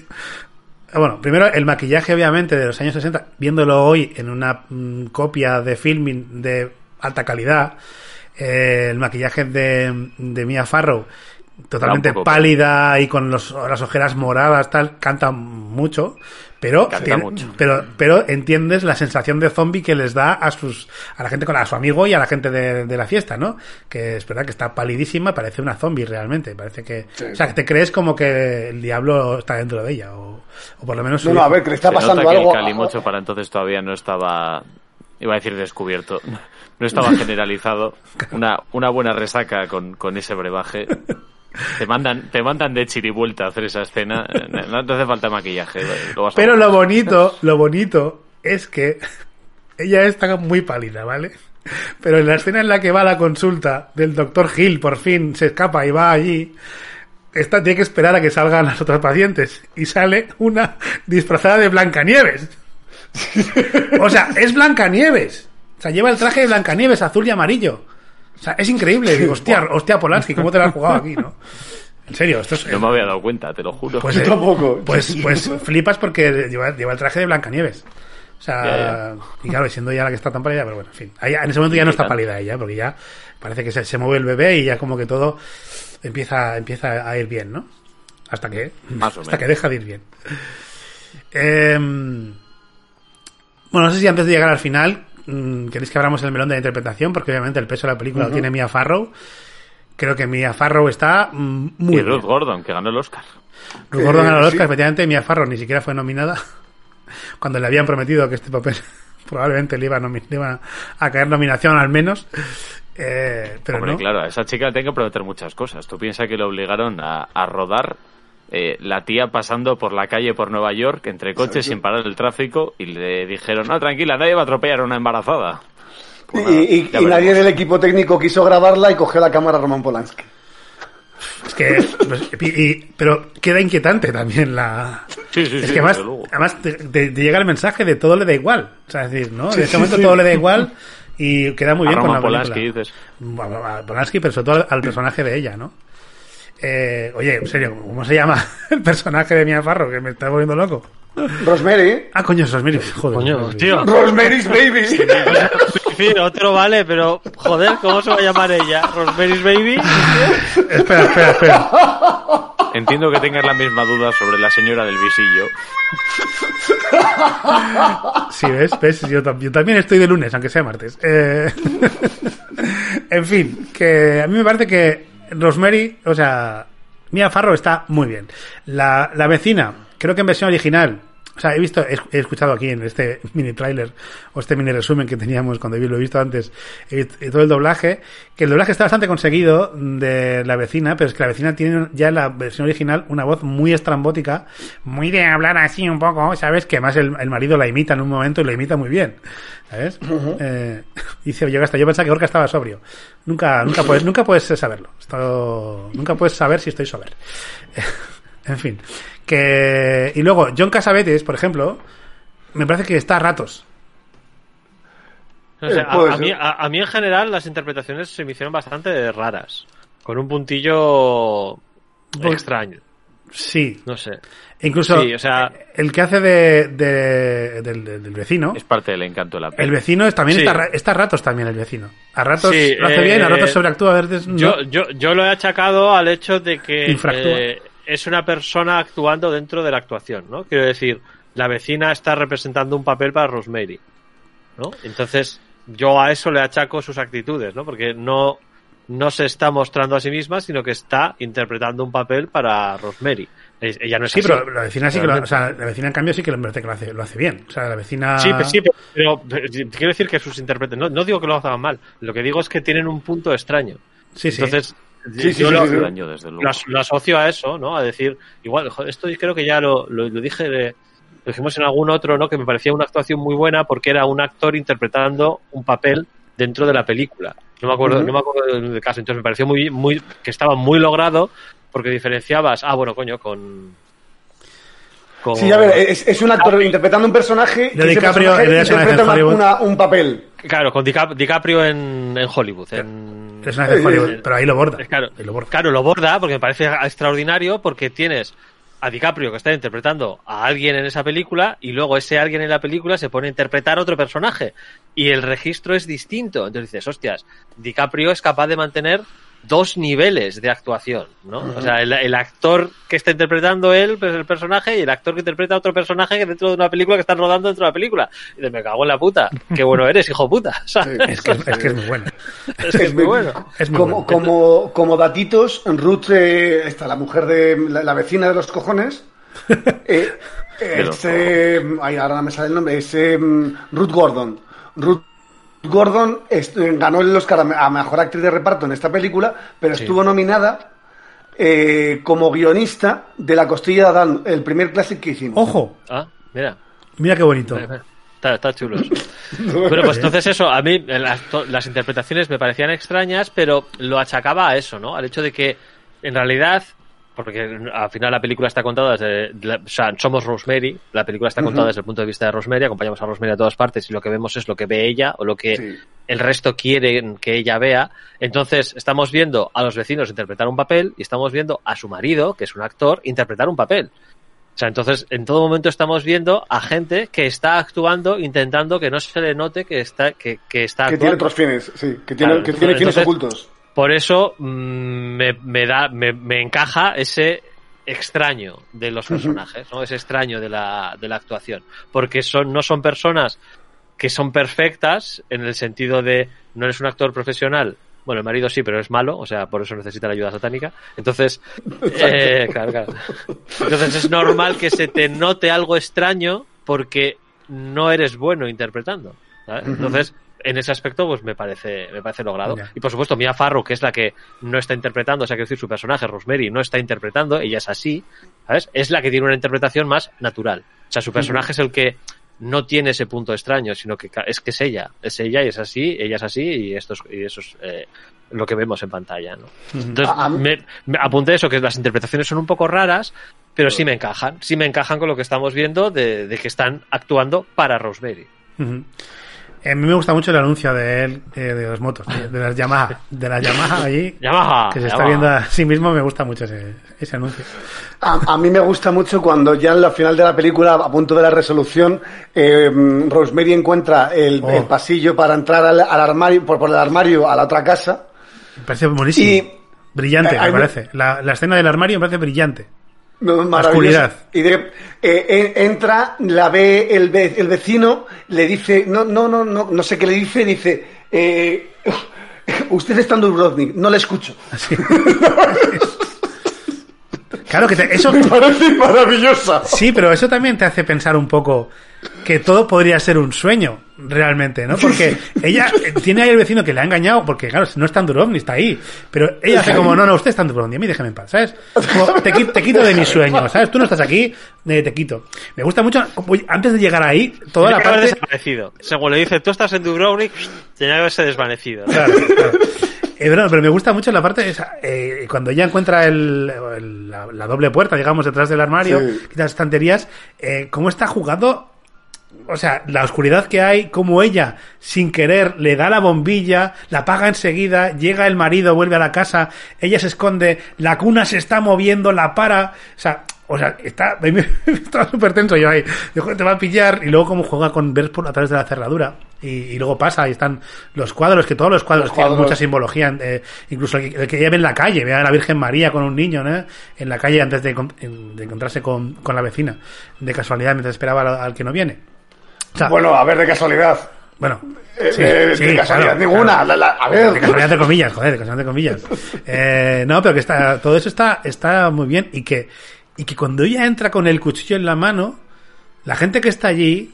Bueno, primero el maquillaje, obviamente, de los años 60, viéndolo hoy en una mm, copia de filming de alta calidad, eh, el maquillaje de, de Mia Farrow, totalmente poco pálida y con los- las ojeras moradas, tal, canta mucho, pero, Canta tiene- mucho. pero, pero entiendes la sensación de zombie que les da a sus, a la gente con a su amigo y a la gente de, de la fiesta, ¿no? Que es verdad que está palidísima, parece una zombie realmente, parece que, o sea, que te crees como que el diablo está dentro de ella, o, o por lo menos No, no, a ver, que le está Se pasando nota que algo. el calimocho para entonces todavía no estaba, iba a decir descubierto, no estaba generalizado. Una, una buena resaca con, con ese brebaje. Te mandan, te mandan de chirivuelta a hacer esa escena. No te hace falta maquillaje. lo vas a Pero lo bonito, lo bonito es que ella está muy pálida, ¿vale? Pero en la escena en la que va a la consulta del doctor Hill, por fin se escapa y va allí, esta tiene que esperar a que salgan las otras pacientes. Y sale una disfrazada de Blancanieves. O sea, es Blancanieves. O sea, lleva el traje de Blancanieves, azul y amarillo. O sea, es increíble. Digo, hostia, hostia, Polanski, ¿cómo te lo has jugado aquí, no? En serio, esto es... No me había dado cuenta, te lo juro. Pues, Yo eh, tampoco. Pues, pues flipas porque lleva, lleva el traje de Blancanieves. O sea, Ya, y claro, siendo ya la que está tan pálida, pero bueno, en fin. Ahí- en ese momento ya no está pálida ella, porque ya parece que se, se mueve el bebé y ya como que todo empieza, empieza a ir bien, ¿no? Hasta que, Más o hasta menos. que deja de ir bien. Em, bueno, no sé si antes de llegar al final queréis que abramos el melón de la interpretación, porque obviamente el peso de la película lo tiene Mia Farrow. Creo que Mia Farrow está mm, muy y bien. Ruth Gordon, que ganó el Oscar. Ruth Gordon ganó el Eh, Oscar, sí. efectivamente, Mia Farrow ni siquiera fue nominada cuando le habían prometido que este papel probablemente le iba le iba a caer nominación al menos. Eh, pero Hombre, no. claro, a esa chica le tiene que prometer muchas cosas. Tú piensas que le obligaron a, a rodar eh, la tía pasando por la calle por Nueva York entre coches sin parar el tráfico y le dijeron, no, tranquila, nadie va a atropellar a una embarazada. Pues nada, y y nadie del equipo técnico quiso grabarla y cogió la cámara Roman Polanski. Es que, pues, y- pero queda inquietante también la. Sí, sí, es sí, que además, además te, te- te llega el mensaje de todo le da igual. O sea, es decir, ¿no? Sí, en este momento sí. todo le da igual y queda muy A bien con la Polanski, película. dices. A Polanski, pero sobre todo al, al personaje de ella, ¿no? Eh, oye, en serio, ¿cómo se llama el personaje de Mia Farrow? Que me está volviendo loco. Rosemary. Ah, coño, Rosemary. Joder. Coño, tío. Rosemary's Baby. En fin, otro vale, pero joder, ¿cómo se va a llamar ella? ¿Rosemary's Baby? Espera, espera, espera. Entiendo que tengas la misma duda sobre la señora del visillo. Sí, ¿ves? ¿Ves? Yo, tam- yo también estoy de lunes, aunque sea martes. Eh, en fin, que a mí me parece que Rosemary, o sea, Mia Farrow está muy bien. La, la vecina, creo que en versión original, o sea, he visto, he, he escuchado aquí en este mini tráiler o este mini resumen que teníamos cuando lo he visto antes, he visto- y todo el doblaje, que el doblaje está bastante conseguido de la vecina, pero es que la vecina tiene ya en la versión original una voz muy estrambótica, muy de hablar así un poco, ¿sabes? Que además el, el marido la imita en un momento y lo imita muy bien, ¿sabes? Eh, dice, yo hasta yo pensaba que Orca estaba sobrio. Nunca, nunca puedes, nunca puedes saberlo. Esto, nunca puedes saber si estoy sober. en fin. Que, y luego, John Casavetes, por ejemplo, me parece que está a ratos. No sé, Eh, a, a mí, ser. a- a mí en general las interpretaciones se me hicieron bastante raras. Con un puntillo Pues- extraño. Sí. No sé. Incluso Sí, o sea- el que hace de, de- del, vecino. Es parte del encanto de la El peli. vecino es, también Sí. está, está a ratos también el vecino. A ratos Sí, lo hace eh, bien, a ratos sobreactúa, a veces no. Yo, yo, yo lo he achacado al hecho de que Infractúa. eh, es una persona actuando dentro de la actuación, ¿no? Quiero decir, la vecina está representando un papel para Rosemary, ¿no? Entonces, yo a eso le achaco sus actitudes, ¿no? Porque no, no se está mostrando a sí misma, sino que está interpretando un papel para Rosemary. Ella no es Sí, así, pero la vecina sí que lo, o realmente. sea, la vecina en cambio sí que lo, que lo hace, lo hace bien. O sea, la vecina. Sí, pero, sí, pero, quiero decir que sus intérpretes, no, no digo que lo hagan mal, lo que digo es que tienen un punto extraño. Sí, sí. Entonces, Sí, sí, yo sí, lo, sí, sí. daño, desde luego. lo as- lo asocio a eso, ¿no? A decir, igual, esto creo que ya lo, lo, lo dije, lo dijimos en algún otro, ¿no? Que me parecía una actuación muy buena porque era un actor interpretando un papel dentro de la película. No me acuerdo, Ujú. no me acuerdo del caso. Entonces me pareció muy, muy, que estaba muy logrado porque diferenciabas, ah, bueno, coño, con. con Sí, a ver, es, es un actor interpretando un personaje y De ese DiCaprio, el de Personaje interpreta una- una- un papel. Claro, con Dicap- DiCaprio en, en Hollywood. En, De Hollywood, pero ahí lo borda. Es Claro, Ahí lo borda. claro, lo borda porque me parece extraordinario porque tienes a DiCaprio que está interpretando a alguien en esa película y luego ese alguien en la película se pone a interpretar a otro personaje y el registro es distinto. Entonces dices, hostias, DiCaprio es capaz de mantener dos niveles de actuación, ¿no? O sea, el, el actor que está interpretando él, pues el personaje, y el actor que interpreta a otro personaje que dentro de una película que están rodando dentro de la película. Y dices, me cago en la puta. Qué bueno eres, hijo puta. ¿sabes? Es que, es que es muy bueno. Es que es muy bueno. Es muy como, bueno. como, como datitos, Ruth, eh, esta, la mujer de la, la vecina de los cojones, eh, es, eh, ay, ahora me sale el nombre, es eh, Ruth Gordon. Ruth Gordon ganó el Oscar a, mejor actriz de reparto en esta película, pero Sí. estuvo nominada eh, como guionista de La Costilla de Adán, el primer clásico que hicimos. Ojo, Ah, mira. mira qué bonito. Está, está chulo eso. Bueno, pues entonces eso, a mí eh, las interpretaciones me parecían extrañas, pero lo achacaba a eso, ¿no? Al hecho de que, en realidad, porque al final la película está contada desde, la- o sea, somos Rosemary, la película está contada desde el punto de vista de Rosemary, acompañamos a Rosemary a todas partes y lo que vemos es lo que ve ella o lo que Sí. el resto quieren que ella vea. Entonces, estamos viendo a los vecinos interpretar un papel y estamos viendo a su marido, que es un actor, interpretar un papel. O sea, entonces, en todo momento estamos viendo a gente que está actuando, intentando que no se le note que está, que, que está que tiene actuando. otros fines, sí, que tiene, Claro, que tiene fines entonces- ocultos. Por eso mm, me, me da, me, me encaja ese extraño de los personajes, ¿no? Ese extraño de la, de la actuación. Porque son, no son personas que son perfectas en el sentido de no eres un actor profesional. Bueno, el marido sí, pero es malo, o sea, por eso necesita la ayuda satánica. Entonces, eh, claro, claro. Entonces es normal que se te note algo extraño porque no eres bueno interpretando. ¿Sabes? Entonces, en ese aspecto, pues me parece, me parece logrado. Y por supuesto, Mia Farrow, que es la que no está interpretando, o sea, quiero decir, su personaje, Rosemary, no está interpretando, ella es así, ¿sabes? Es la que tiene una interpretación más natural. O sea, su personaje es el que no tiene ese punto extraño, sino que es que es ella, es ella y es así, ella es así y esto es, y eso es eh, lo que vemos en pantalla, ¿no? Entonces, me, me apunté eso, que las interpretaciones son un poco raras, pero sí me encajan, sí me encajan con lo que estamos viendo de, de que están actuando para Rosemary. Ujú. A mí me gusta mucho el anuncio de él, eh, de las motos, de, de las Yamaha, de las Yamaha allí, Yamaha, que se está viendo a sí mismo, me gusta mucho ese, ese anuncio. A, a mí me gusta mucho cuando ya en la final de la película, a punto de la resolución, eh, Rosemary encuentra el, Oh. el pasillo para entrar al, al armario, por, por el armario a la otra casa. Me parece buenísimo. Y- brillante, Eh, me parece. La, la escena del armario me parece brillante. Oscuridad. Y de, eh, eh, entra, la ve el, ve- el vecino, le dice, no, no, no, no, no sé qué le dice, dice, eh, usted está en Dubrovnik, no le escucho. Así. claro que te- eso Me parece maravillosa. sí, pero eso también te hace pensar un poco que todo podría ser un sueño realmente, ¿no? Porque ella eh, tiene ahí el vecino que le ha engañado, porque claro, no está en Dubrovnik, está ahí, pero ella hace como, no, no, usted está en Dubrovnik, a mí déjame en paz, ¿sabes? Como, te, qui- te quito de mis sueños, ¿sabes? Tú no estás aquí, eh, te quito. Me gusta mucho, como- antes de llegar ahí, toda Tenía la que haber parte... desvanecido. Según le dice, tú estás en Dubrovnik, tenía que haberse desvanecido. Claro, claro. Eh, pero, pero me gusta mucho la parte esa, eh, cuando ella encuentra el, el- la, la doble puerta, digamos, detrás del armario, Sí. quita las estanterías, eh, cómo está jugando, o sea, la oscuridad que hay, como ella, sin querer, le da la bombilla, la apaga enseguida, llega el marido, vuelve a la casa, ella se esconde, la cuna se está moviendo, la para, o sea, o sea, está, estaba súper tenso yo ahí, Dijo, te va a pillar, y luego como juega con ver a través de la cerradura, y, y luego pasa, y están los cuadros, que todos los cuadros Los tienen mucha simbología, eh, incluso el que, el que ella ve en la calle, ve a la Virgen María con un niño, ¿no? En la calle antes de, encont- en- de encontrarse con, con la vecina, de casualidad, mientras esperaba al, al que no viene. O sea, Bueno, a ver, de casualidad. bueno, Eh, sí, eh, sí, de casualidad claro, ninguna. claro. La- la- a De ver. casualidad de comillas, joder, de casualidad de comillas. Eh, no, pero que está, todo eso está, está muy bien y que, y que cuando ella entra con el cuchillo en la mano, la gente que está allí,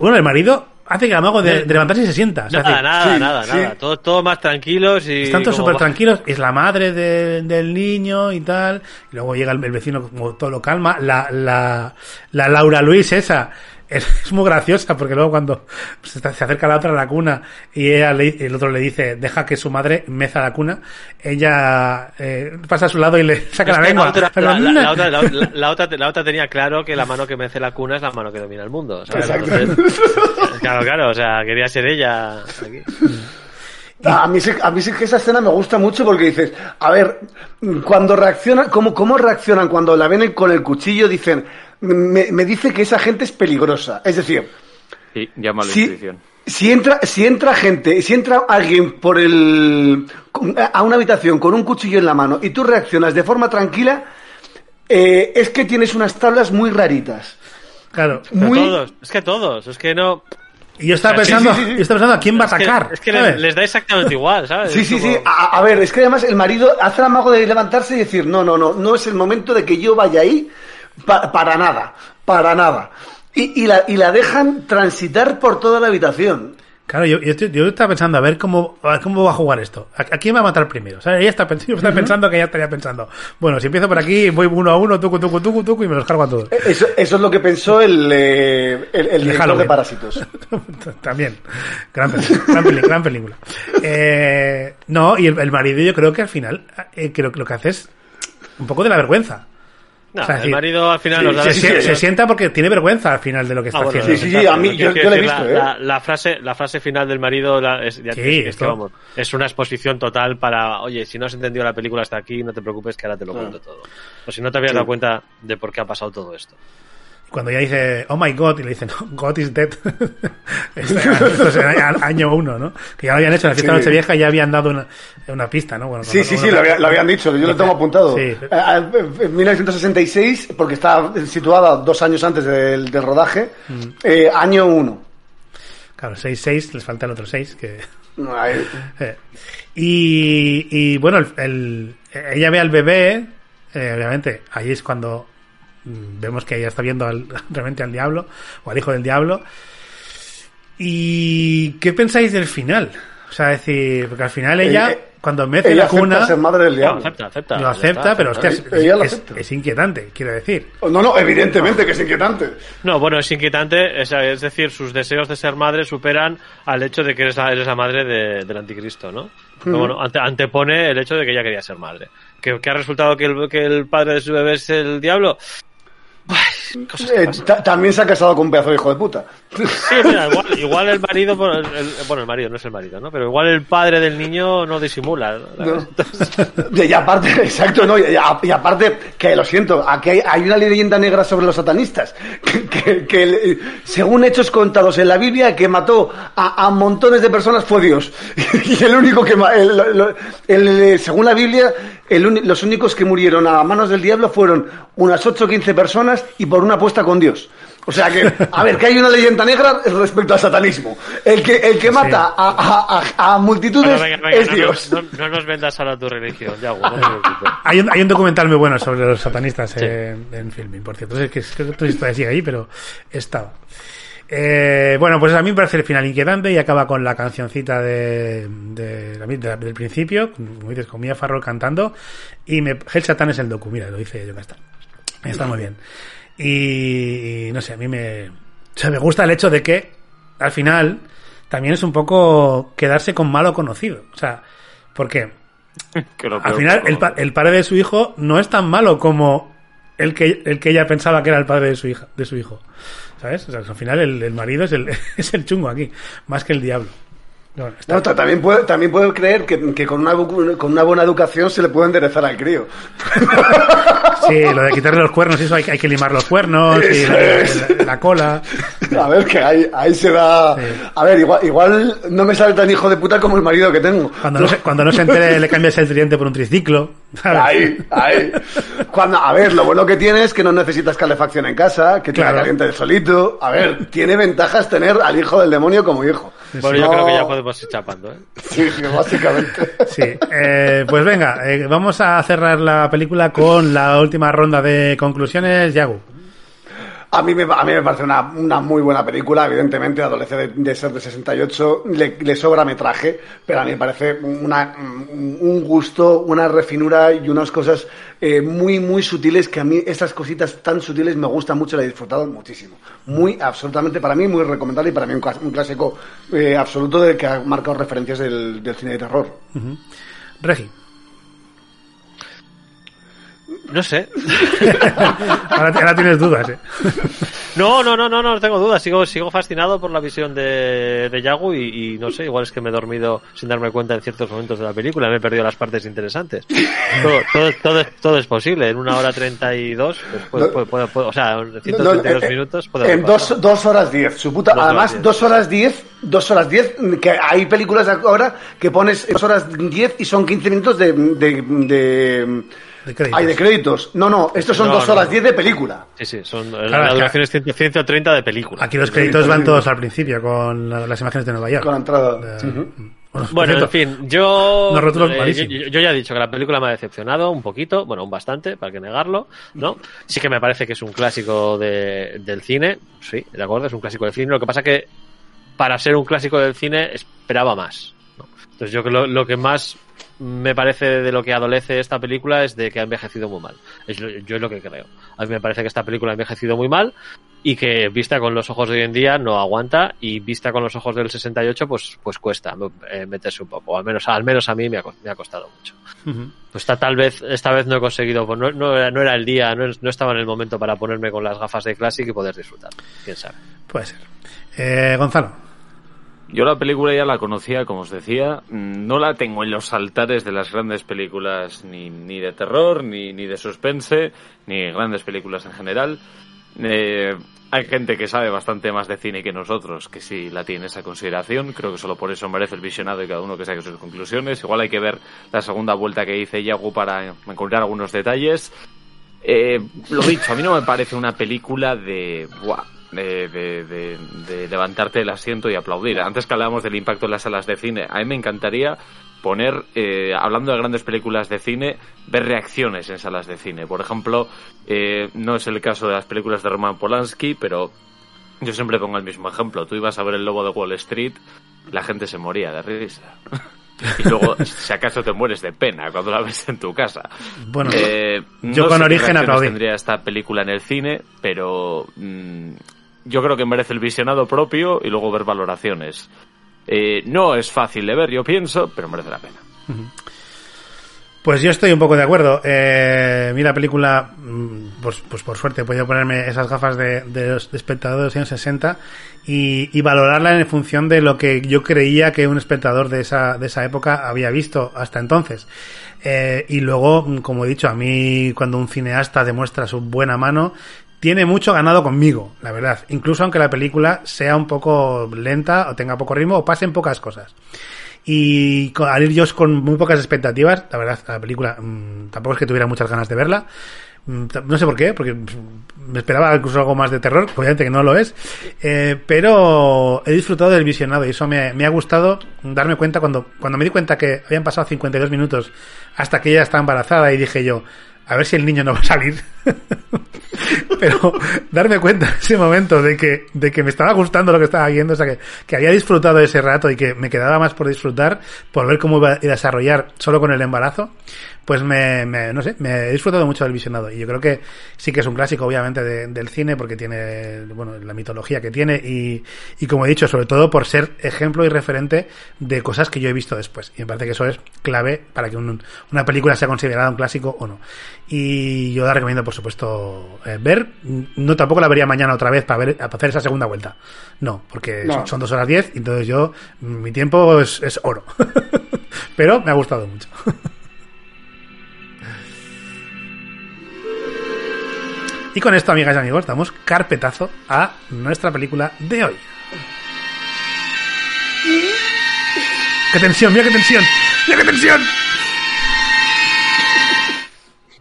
bueno, el marido hace que el amago de, de levantarse y se sienta. o sea, Nada, hace- nada, sí, nada, sí. nada. Todo, todo más tranquilos y. Están todos súper tranquilos, es la madre de- del niño y tal, y luego llega el, el vecino como todo lo calma, la, la, la Laura Luis esa, es, es muy graciosa porque luego cuando se, está- se acerca la otra a la cuna y ella le- el otro le dice deja que su madre meza la cuna, ella eh, pasa a su lado y le saca la lengua. la, otra, tenía claro que la mano que mece la cuna es la mano que domina el mundo. ¿sabes? Entonces, claro, claro, o sea, quería ser ella. aquí. A mí, sí, a mí sí que esa escena me gusta mucho porque dices, a ver, cuando reaccionan, ¿cómo, cómo reaccionan cuando la ven con el cuchillo? Dicen, me, me dice que esa gente es peligrosa. Es decir, Sí, llama a la si, intuición. si entra, si entra gente, si entra alguien por el, a una habitación con un cuchillo en la mano y tú reaccionas de forma tranquila, eh, es que tienes unas tablas muy raritas. Claro. Muy, todos, es que todos, es que no. Y yo estaba pensando, sí, sí, sí. yo estaba pensando a quién va a es que- atacar. Es que, les, les da exactamente igual, ¿sabes? Sí, sí, como- sí. A, a ver, es que además el marido hace el amago de levantarse y decir, no, no, no, no es el momento de que yo vaya ahí pa- para nada, para nada. Y, y la, y la dejan transitar por toda la habitación. Claro, yo, yo, estoy- yo estaba pensando a ver cómo, a ver cómo va a jugar esto. ¿A, a quién va a matar primero? O sea, ella está, pens- yo estaba pensando que ella estaría pensando, bueno, si empiezo por aquí, voy uno a uno, tucu, tucu, tucu, tucu, y me los cargo a todos. Eso, eso es lo que pensó el, eh, el, el de Parásitos. También. Gran película. Gran, película. Eh, no, y el, el marido yo creo que al final, eh, creo que lo que hace es un poco de la vergüenza. No, O sea, el marido al final Sí, nos da Se, sensación- se sienta porque tiene vergüenza al final de lo que está Ah, bueno, haciendo. Sí, sí, sí, a mí- yo- yo la he visto, la, ¿eh? la- la frase, la frase final del marido la- es, ya Sí, es, esto- vamos, es una exposición total para, oye, si no has entendido la película hasta aquí, no te preocupes que ahora te lo cuento todo. O si no te habías Sí. dado cuenta de por qué ha pasado todo esto. Cuando ella dice, oh my god, y le dicen, no, God is dead. esto, esto es año uno, ¿no? Que ya lo habían hecho en la fiesta de Sí. Nochevieja y ya habían dado una, una pista, ¿no? Bueno, Sí, sí, sí, lo, había- lo habían dicho, yo lo tengo apuntado. Sí. En 1966, porque está situada dos años antes del, del rodaje, Mm. eh, año 1. Claro, 6-6, les falta el otro 6, que... Eh, Y, y bueno, el, el- ella ve al bebé, eh, obviamente, ahí es cuando vemos que ella está viendo al- realmente al diablo, o al hijo del diablo. ¿Y qué pensáis del final? O sea, decir, porque al final ella, Eh, cuando mece Ella la cuna, acepta ser madre del No, diablo. acepta, acepta. lo acepta, está, pero acepta. hostia, es, Ella lo es- acepta. es inquietante, quiero decir. No, no, evidentemente que es inquietante. No, bueno, es inquietante, es, es decir, sus deseos de ser madre superan al hecho de que eres la, eres la madre de- del anticristo, ¿no? Pero bueno, ante- antepone el hecho de que ella quería ser madre. ¿Que, que ha resultado que el, que el padre de su bebé es el diablo? Ay, cosas Eh, también se ha casado con un pedazo de hijo de puta. Sí, mira, igual, igual el marido, bueno el, el- bueno, el marido no es el marido, ¿no? Pero igual el padre del niño no disimula. Y aparte, exacto, no, y, y aparte, que lo siento, aquí hay, hay una leyenda negra sobre los satanistas, que, que- según hechos contados en la Biblia, que mató a, a montones de personas fue Dios. Y el único que, el- según la Biblia, los únicos que murieron a manos del diablo fueron unas 8 o 15 personas y por una apuesta con Dios. O sea que, a ver, que hay una leyenda negra respecto al satanismo. El que, el que mata a, a- a- a multitudes Bueno, venga, venga, es no, Dios. No, no nos vendas ahora tu religión, ya, preocupes. Hay un, hay un documental muy bueno sobre los satanistas Sí. en, en filming, por cierto. Es que creo que historia sigue ahí, pero estaba. Eh, bueno, pues a mí me parece el final inquietante y acaba con la cancioncita de, de, de la- del principio, como dices, con Mia Farrow cantando. Y me, Hell Satan es el docu, mira, lo dice yo, está. Está muy bien. Y, no sé, a mí me, o sea, me gusta el hecho de que al final también es un poco quedarse con malo conocido. O sea, porque al final, el, pa- el padre de su hijo no es tan malo como el que, el que ella pensaba que era el padre de su hija, de su hijo. ¿Sabes? O sea, al final el, el marido es el, es el chungo aquí, más que el diablo. Está- No, también puedo, también puedo creer que, que con, una, con una buena educación se le puede enderezar al crío. sí, lo de quitarle los cuernos, eso hay, que- hay que limar los cuernos y la, es. la- la cola. A ver, que ahí, ahí se da... Sí. A ver, igual, igual no me sale tan hijo de puta como el marido que tengo. Cuando no, se, cuando no se entere, le cambias el tridente por un triciclo. Ahí, ahí. Cuando, a ver, lo bueno que tiene es que no necesitas calefacción en casa, que te la Claro. caliente de solito. A ver, tiene ventajas tener al hijo del demonio como hijo. Bueno, yo creo que ya podemos ir chapando, ¿eh? Sí, sí, básicamente. Sí, eh, pues venga, eh, vamos a cerrar la película con la última ronda de conclusiones. Yagu. A mí, me, a me parece una, una muy buena película, evidentemente, adolece de, de ser de 68, le, le sobra metraje, pero a mí me parece una, un gusto, una refinura y unas cosas eh, muy, muy sutiles que a mí, estas cositas tan sutiles me gustan mucho, la he disfrutado muchísimo. Muy, absolutamente, para mí muy recomendable y para mí un, un clásico eh, absoluto del que ha marcado referencias del, del cine de terror. Regi. No sé. ahora, ahora tienes dudas, ¿eh? No, no, no, no, no tengo dudas. Sigo, sigo fascinado por la visión de, de Yagu y, y no sé, igual es que me he dormido sin darme cuenta en ciertos momentos de la película. Me he perdido las partes interesantes. Todo, todo, todo, es- todo es posible. En una hora treinta y dos, pues, o sea, en No, 132 eh, minutos. puedo En dos, dos horas diez, su puta. Dos horas Además, diez. dos horas diez, dos horas diez, que hay películas ahora que pones dos horas diez y son 15 minutos de. de, de De créditos. Ay, de créditos. No, no, estos son No, dos no, horas no. diez de película. Sí, sí, son, Claro, la duración es 100 130 de película. Aquí los créditos van todos al principio con la- las imágenes de Nueva York. Con la entrada. Bueno, por Bueno, cierto, en fin, yo, eh, yo, yo- yo ya he dicho que la película me ha decepcionado un poquito, bueno, un bastante, para que negarlo, ¿no? Sí que me parece que es un clásico de- del cine, sí, de acuerdo, es un clásico del cine. Lo que pasa que para ser un clásico del cine esperaba más. ¿no? Entonces yo creo que lo, lo que más me parece de lo que adolece esta película es de que ha envejecido muy mal. Es lo- yo es lo que creo. A mí me parece que esta película ha envejecido muy mal y que vista con los ojos de hoy en día no aguanta y vista con los ojos del 68 pues pues cuesta eh, meterse un poco. Al menos al menos a mí me ha, me ha costado mucho. Pues esta, tal vez esta vez no he conseguido, pues no, no, era, no era el día, no, no estaba en el momento para ponerme con las gafas de Classic y poder disfrutar. Quién sabe. Puede ser. Eh, Gonzalo. Yo la película ya la conocía, como os decía. No la tengo en los altares de las grandes películas ni, ni de terror, ni, ni de suspense, ni grandes películas en general. Eh, hay gente que sabe bastante más de cine que nosotros, que sí la tiene esa consideración. Creo que solo por eso merece el visionado y cada uno que saque sus conclusiones. Igual hay que ver la segunda vuelta que hice Yagu para encontrar algunos detalles. Eh, lo dicho, a mí no me parece una película de, de, de- de- de levantarte el asiento y aplaudir. Antes que hablábamos del impacto en las salas de cine, a mí me encantaría poner, eh, hablando de grandes películas de cine, ver reacciones en salas de cine. Por ejemplo, eh, no es el caso de las películas de Roman Polanski, pero yo siempre pongo el mismo ejemplo. Tú ibas a ver El Lobo de Wall Street, la gente se moría de risa. Y luego, si acaso te mueres de pena cuando la ves en tu casa. Bueno, Eh, yo no con sé origen aplaudí. tendría esta película en el cine, pero mm, yo creo que merece el visionado propio y luego ver valoraciones. Eh, no es fácil de ver, yo pienso, pero merece la pena. Pues yo estoy un poco de acuerdo. Eh, la película, mm, pues, pues por suerte he podido ponerme esas gafas de, de de espectador de los años 60 y, y valorarla en función de lo que yo creía que un espectador de esa, de esa época había visto hasta entonces. Eh, y luego, mm, como he dicho, a mí cuando un cineasta demuestra su buena mano, tiene mucho ganado conmigo, la verdad. Incluso aunque la película sea un poco lenta o tenga poco ritmo o pasen pocas cosas. Y al ir yo con muy pocas expectativas, la verdad, la película mm, tampoco es que tuviera muchas ganas de verla. Mm, No sé por qué, porque me esperaba incluso algo más de terror, obviamente que no lo es. Eh, pero he disfrutado del visionado y eso me, me ha gustado darme cuenta cuando, cuando me di cuenta que habían pasado 52 minutos hasta que ella está embarazada y dije yo, a ver si el niño no va a salir. pero darme cuenta en ese momento de que, de que me estaba gustando lo que estaba viendo, o sea, que, que había disfrutado ese rato y que me quedaba más por disfrutar, por ver cómo iba a desarrollar solo con el embarazo, pues me, me- no sé, me he disfrutado mucho del visionado. Y yo creo que sí que es un clásico, obviamente, de- del cine, porque tiene, bueno, la mitología que tiene y, y como he dicho, sobre todo por ser ejemplo y referente de cosas que yo he visto después. Y me parece que eso es clave para que un- una película sea considerada un clásico o no. Y yo la recomiendo, por supuesto, eh, ver. No tampoco la vería mañana otra vez para ver, para hacer esa segunda vuelta. No, porque No. son, son dos horas diez, y entonces yo, mi tiempo es, es oro. Pero me ha gustado mucho. Y con esto, amigas y amigos, damos carpetazo a nuestra película de hoy. ¡Qué tensión! ¡Mira qué tensión! ¡Mira qué tensión!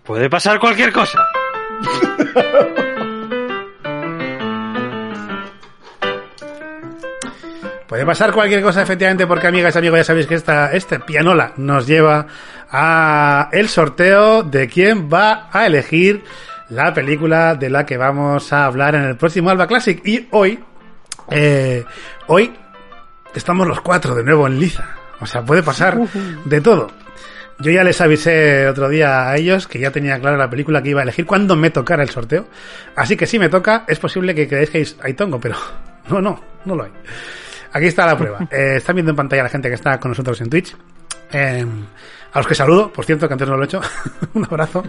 Puede pasar cualquier cosa. Puede pasar cualquier cosa, efectivamente, porque amigas y amigos, ya sabéis que esta, este pianola nos lleva a el sorteo de quién va a elegir la película de la que vamos a hablar en el próximo Alba Classic. Y hoy, eh, hoy estamos los cuatro de nuevo en liza. O sea, puede pasar de todo. Yo ya les avisé otro día a ellos que ya tenía clara la película que iba a elegir cuando me tocara el sorteo. Así que si me toca, es posible que creáis que hay- tongo, pero no, no, no lo hay. Aquí está la prueba. Eh, están viendo en pantalla la gente que está con nosotros en Twitch. Eh, a los que saludo, por cierto, que antes no lo he hecho. Un abrazo.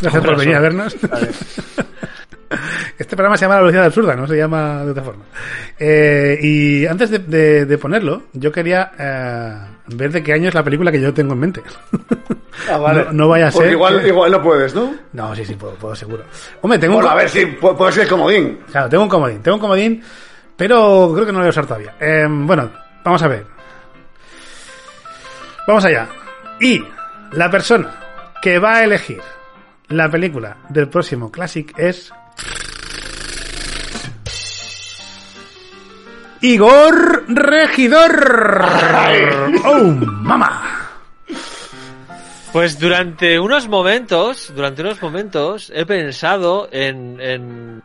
Gracias por venir a vernos. Este programa se llama La Velocidad Absurda, no se llama de otra forma. Eh, y antes de, de- de ponerlo, yo quería eh, ver de qué año es la película que yo tengo en mente. Ah, vale. No, no vaya a Porque ser. igual, que- igual no puedes, ¿no? No, sí, sí, puedo, puedo seguro. Hombre, tengo Bueno, un, a ver si pu- puede ser comodín. Claro, tengo un comodín, tengo un comodín, pero creo que no lo voy a usar todavía. Eh, bueno, vamos a ver. Vamos allá. Y la persona que va a elegir la película del próximo Classic es... Igor Regidor. ¡Oh, mamá! Pues durante unos momentos, durante unos momentos he pensado en, en,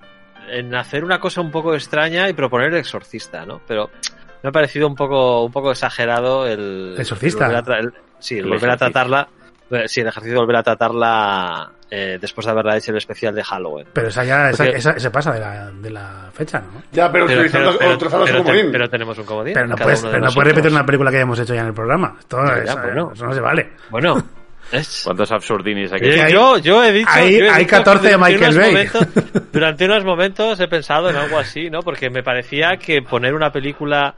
en hacer una cosa un poco extraña y proponer el exorcista, ¿no? Pero me ha parecido un poco, un poco exagerado el... ¿El exorcista? el volver a tra- el- sí, el, El volver a ejercicio. tratarla... eh, Sí, el ejercicio de volver a tratarla eh, después de haberla hecho el especial de Halloween. Pero esa ya esa, Porque- esa- se pasa de la, de la fecha, ¿no? Ya, pero, Pero, utilizando pero- pero- su te- comodín. pero tenemos un comodín. Pero no puedes, no puedes repetir una película que hayamos hecho ya en el programa. Esto, Ya, eso, bueno. eso no se vale. Bueno, es... ¿Cuántos absurdinis aquí? Hay- yo, yo he dicho. hay- yo he hay dicho que 14 de Michael Bay. momentos- durante unos momentos he pensado en algo así, ¿no? Porque me parecía que poner una película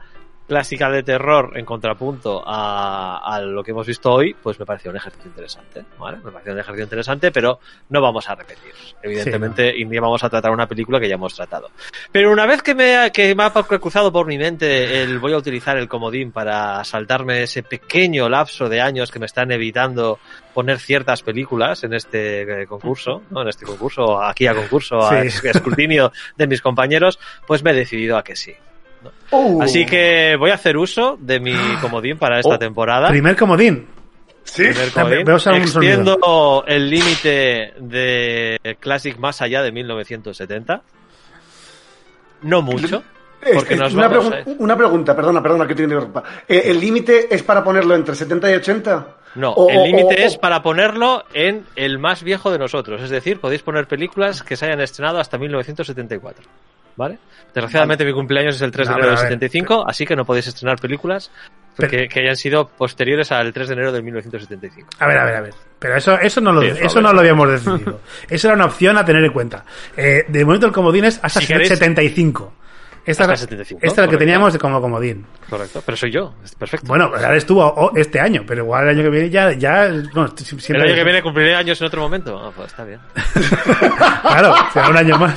clásica de terror en contrapunto a, a lo que hemos visto hoy, pues me pareció un ejercicio interesante, ¿vale? Me pareció un ejercicio interesante, pero no vamos a repetir. Evidentemente, y ni vamos a tratar una película que ya hemos tratado. Pero una vez que me, ha- que me ha cruzado por mi mente el voy a utilizar el comodín para saltarme ese pequeño lapso de años que me están evitando poner ciertas películas en este eh, concurso, ¿no? En este concurso, aquí a concurso, a Sí. es- escrutinio de mis compañeros, pues me he decidido a que sí. Uh, Así que voy a hacer uso de mi comodín para esta Oh, temporada. Primer comodín. Sí. Primer comodín. Veo el límite de Classic más allá de 1970. No mucho. Porque nos una, vamos pregun- a- una pregunta, perdona, perdona que te interrumpa. Eh, ¿El límite es para ponerlo entre 70 y 80? No, O- el límite es para ponerlo en el más viejo de nosotros. Es decir, podéis poner películas que se hayan estrenado hasta 1974. ¿Vale? Desgraciadamente mi cumpleaños es el 3 de No, enero del pero a ver, 75, así que no podéis estrenar películas Pero- que, que hayan sido posteriores al 3 de enero de 1975. A ver, a ver, a ver. Pero eso, eso no lo, Sí, eso no lo habíamos decidido. Eso era una opción a tener en cuenta. Eh, de momento el comodín es hasta Si queréis- 75. Esta, Hasta es- 75, esta es la que teníamos como comodín. Correcto, pero soy yo, perfecto. Bueno, ahora estuvo o- este año, pero igual el año que viene ya, ya, no, el año que viene cumpliré años en otro momento. Ah, pues está bien. Claro, será un año más.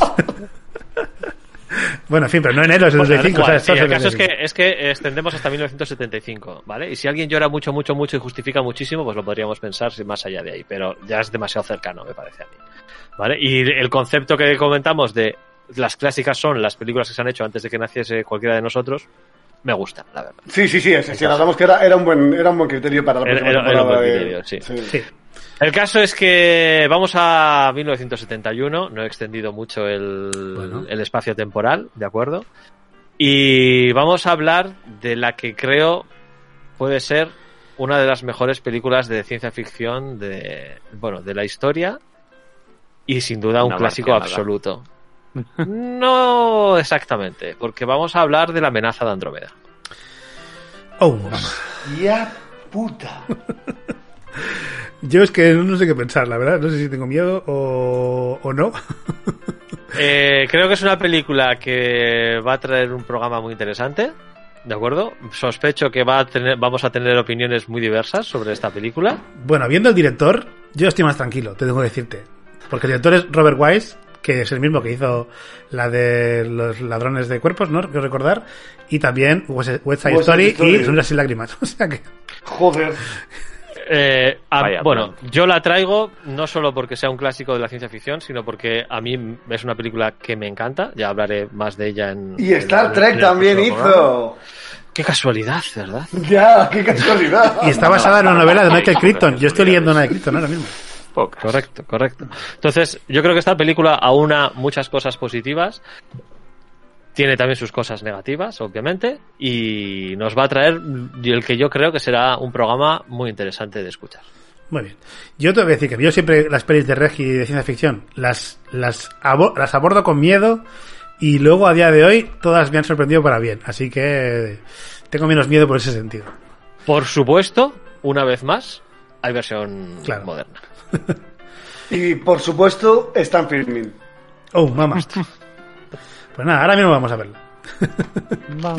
bueno, en fin, pero no enero es el Pues, 75, igual, ¿sabes? sí, Todo el caso es 75. que, es que extendemos hasta 1975, ¿vale? Y si alguien llora mucho, mucho, mucho y justifica muchísimo, pues lo podríamos pensar más allá de ahí, pero ya es demasiado cercano, me parece a mí. ¿Vale? Y el concepto que comentamos de las clásicas son las películas que se han hecho antes de que naciese cualquiera de nosotros, me gusta, la verdad. Sí, sí, sí, sí, hablamos que era, era, un buen, era un buen criterio para la Era- próxima era- era un temporada buen de- criterio, sí. Sí. El caso es que vamos a 1971, no he extendido mucho el, Bueno. el espacio temporal, ¿de acuerdo? Y vamos a hablar de la que creo puede ser una de las mejores películas de ciencia ficción de, bueno, de la historia y sin duda un Una clásico absoluto. No exactamente, porque vamos a hablar de la amenaza de Andrómeda. Oh, mamá. Ya puta. Yo es que no sé qué pensar, la verdad. No sé si tengo miedo o, o no. Eh, creo que es una película que va a traer un programa muy interesante, ¿de acuerdo? Sospecho que va a tener, vamos a tener opiniones muy diversas sobre esta película. Bueno, viendo el director, yo estoy más tranquilo, te tengo que decirte. Porque el director es Robert Wise, que es el mismo que hizo la de los ladrones de cuerpos, ¿no? Quiero recordar. Y también West West Side West Story, Side Story. y Sonrisas y lágrimas. O sea que... Joder. Eh, a- Vaya, bueno, plan. yo la traigo no solo porque sea un clásico de la ciencia ficción, sino porque a mí es una película que me encanta. Ya hablaré más de ella en. Y en- Star en- Trek en también programa. hizo. Qué casualidad, ¿verdad? Ya, qué casualidad. Y está basada en una novela de Michael Crichton. Yo estoy leyendo una de Crichton ahora mismo. Pocas. Correcto, correcto. Entonces, yo creo que esta película aúna muchas cosas positivas. Tiene también sus cosas negativas, obviamente, y nos va a traer el que yo creo que será un programa muy interesante de escuchar. Muy bien. Yo tengo que decir que yo siempre las pelis de Regi y de ciencia ficción las, las, abo- las abordo con miedo y luego a día de hoy todas me han sorprendido para bien. Así que tengo menos miedo por ese sentido. Por supuesto, una vez más, hay versión Claro. moderna. Y por supuesto, está en filming. Oh, mamá. Pues nada, ahora mismo vamos a verla.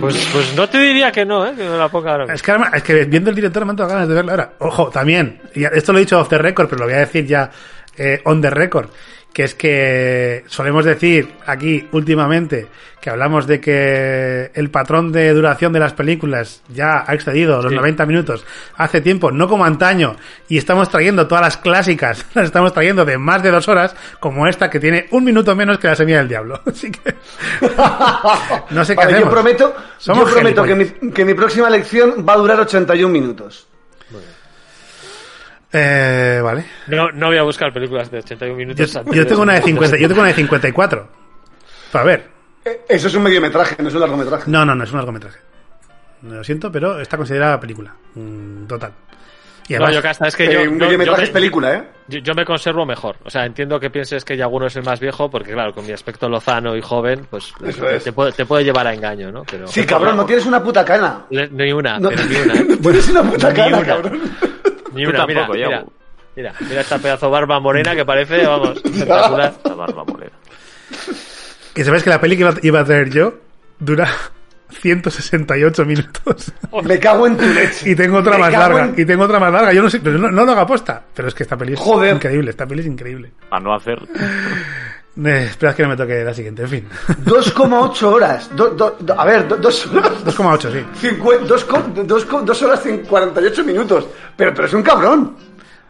Pues, pues no te diría que no, ¿eh? Que me la ponga ahora Es que, además- es que viendo el director me han dado ganas de verla ahora. Ojo, también, y esto lo he dicho off the record, pero lo voy a decir ya eh, on the record, que es que solemos decir aquí últimamente que hablamos de que el patrón de duración de las películas ya ha excedido los Sí. 90 minutos hace tiempo, no como antaño, y estamos trayendo todas las clásicas, las estamos trayendo de más de dos horas, como esta que tiene un minuto menos que la semilla del diablo. Así que no sé qué Vale, yo hacemos. prometo, Somos yo prometo que, mi, que mi próxima lección va a durar 81 minutos. Eh, vale. No, no voy a buscar películas de 81 Yo, minutos. yo anteriores. tengo una de 50, yo tengo una de 54. A ver. Eh, Eso es un mediometraje, no es un largometraje. No, no, no es un largometraje. Lo siento, pero está considerada película. Mm, total. Y No, además, yo casta, es que Eh, yo, un yo- mediometraje yo es me- película, ¿eh? Yo, yo me conservo mejor. O sea, entiendo que pienses que Yaguno es el más viejo, porque claro, con mi aspecto lozano y joven, pues Eso te, puede, te puede llevar a engaño, ¿no? Pero, Sí, cabrón, no tienes una puta cana. Le- Ni una, No, pero ni una. ¿eh? tienes una puta cana, cabrón. Ni una, mira, tampoco, mira, Yagu. mira, mira esta pedazo barba morena que parece, vamos, espectacular. La barba molera. que sabes que la peli que iba, a traer yo dura 168 minutos. Me cago en tu leche. y tengo otra Me más larga. en- Y tengo otra más larga. Yo no sé, pero no, no lo hago aposta. Pero es que esta peli es Joder. increíble. Esta peli es increíble. A no hacer. Eh, espera que no me toque la siguiente. En fin. 2,8 horas. Do- do- do- a ver, do- dos horas. 2,8, sí. Cincue- dos, co- dos, co- dos horas y 48 minutos. Pero, pero es un cabrón.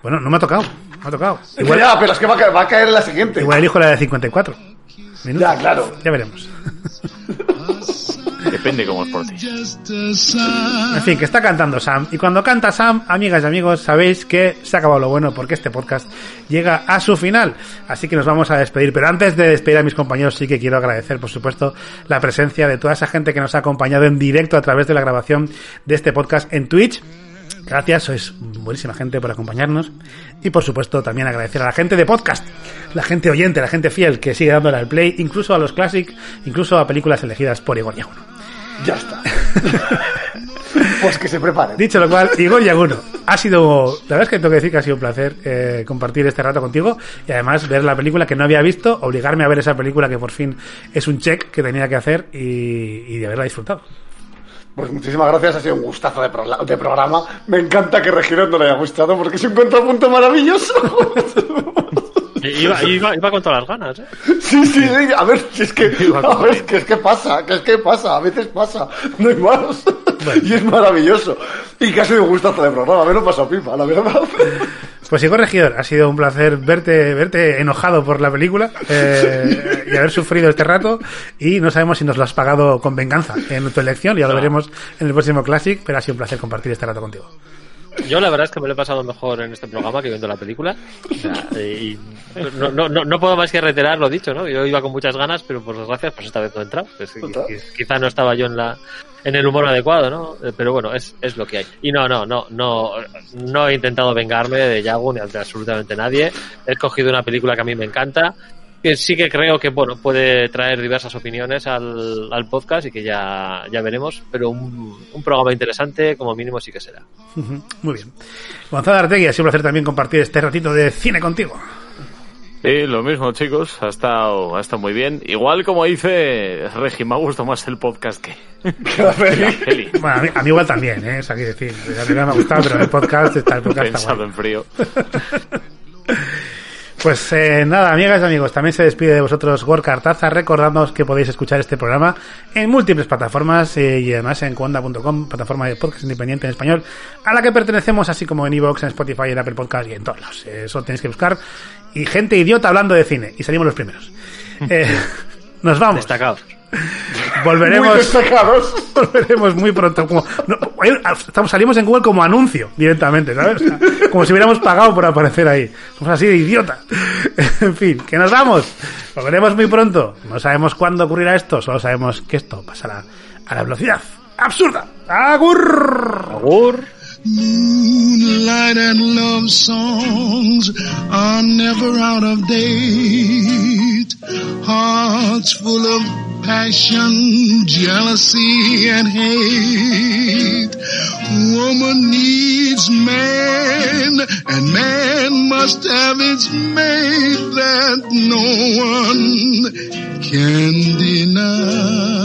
Bueno, no me ha tocado. Me ha tocado. Igual, ya, pero es que va a, ca- va a caer la siguiente. Igual elijo la de 54. Minutos. Ya, claro. Ya veremos. Depende cómo es por ti. En fin, que está cantando Sam. Y cuando canta Sam, amigas y amigos, sabéis que se ha acabado lo bueno porque este podcast llega a su final. Así que nos vamos a despedir. Pero antes de despedir a mis compañeros, sí que quiero agradecer, por supuesto, la presencia de toda esa gente que nos ha acompañado en directo a través de la grabación de este podcast en Twitch. Gracias, sois buenísima gente por acompañarnos. Y por supuesto, también agradecer a la gente de podcast, la gente oyente, la gente fiel que sigue dándole al play, incluso a los classic, incluso a películas elegidas por Igor Yaguno. Ya está. pues que se preparen. Dicho lo cual, Igor Yaguno, ha sido, la verdad es que tengo que decir que ha sido un placer eh, compartir este rato contigo y además ver la película que no había visto, obligarme a ver esa película que por fin es un check que tenía que hacer y, y de haberla disfrutado. Pues muchísimas gracias, ha sido un gustazo de, progla- de programa. Me encanta que Regino no le haya gustado porque es un contrapunto maravilloso. Iba, iba, iba con todas las ganas, ¿eh? Sí, sí, sí, a ver, si es que, a ver, que es que pasa, que es que pasa, a veces pasa, no hay más. Y es maravilloso. Y que ha sido un gustazo de programa, me lo he pasado pipa, la verdad. Pues Igor Regidor, ha sido un placer verte, verte enojado por la película eh, y haber sufrido este rato y no sabemos si nos lo has pagado con venganza en tu elección, ya lo veremos en el próximo Classic, pero ha sido un placer compartir este rato contigo. Yo la verdad es que me lo he pasado mejor en este programa que viendo la película. O sea, y no, no, no, no puedo más que reiterar lo dicho, ¿no? Yo iba con muchas ganas, pero por desgracia, pues esta vez no he entrado. Pues, quizá no estaba yo en la en el humor adecuado, ¿no? Eh, Pero bueno, es, es lo que hay. Y no, no, no, no, no he intentado vengarme de Yagu ni de absolutamente nadie. He escogido una película que a mí me encanta. Que sí que creo que bueno puede traer diversas opiniones al, al podcast y que ya, ya veremos, pero un, un programa interesante como mínimo sí que será. Muy bien. Gonzalo Artegui, ha sido un placer también compartir este ratito de cine contigo. Sí, lo mismo, chicos. Ha estado, ha estado muy bien. Igual, como dice Regi, me ha gustado más el podcast que Que la peli. Bueno, a mí, a mí igual también, ¿eh? O sea, quiero decir, la película me ha gustado, pero el podcast está, el podcast está Pensado guay. en frío. Pues eh, nada, amigas y amigos, también se despide de vosotros Gorka Artaza, recordándoos que podéis escuchar este programa en múltiples plataformas eh, y además en cuanda.com, plataforma de podcast independiente en español, a la que pertenecemos, así como en Evox, en Spotify, en Apple Podcast y en todos lados. Eso tenéis que buscar. Y gente idiota hablando de cine, y salimos los primeros. Eh, nos vamos. Destacados. Volveremos. Muy destacados. Volveremos muy pronto. Como, no, estamos, salimos en Google como anuncio directamente, ¿sabes? O sea, como si hubiéramos pagado por aparecer ahí. Somos así de idiota. En fin, que nos vamos. Volveremos muy pronto. No sabemos cuándo ocurrirá esto, solo sabemos que esto pasará a la velocidad absurda. ¡Agur! Agur. Moonlight and love songs are never out of date. Hearts full of passion, jealousy and hate. Woman needs man, and man must have its mate that no one can deny.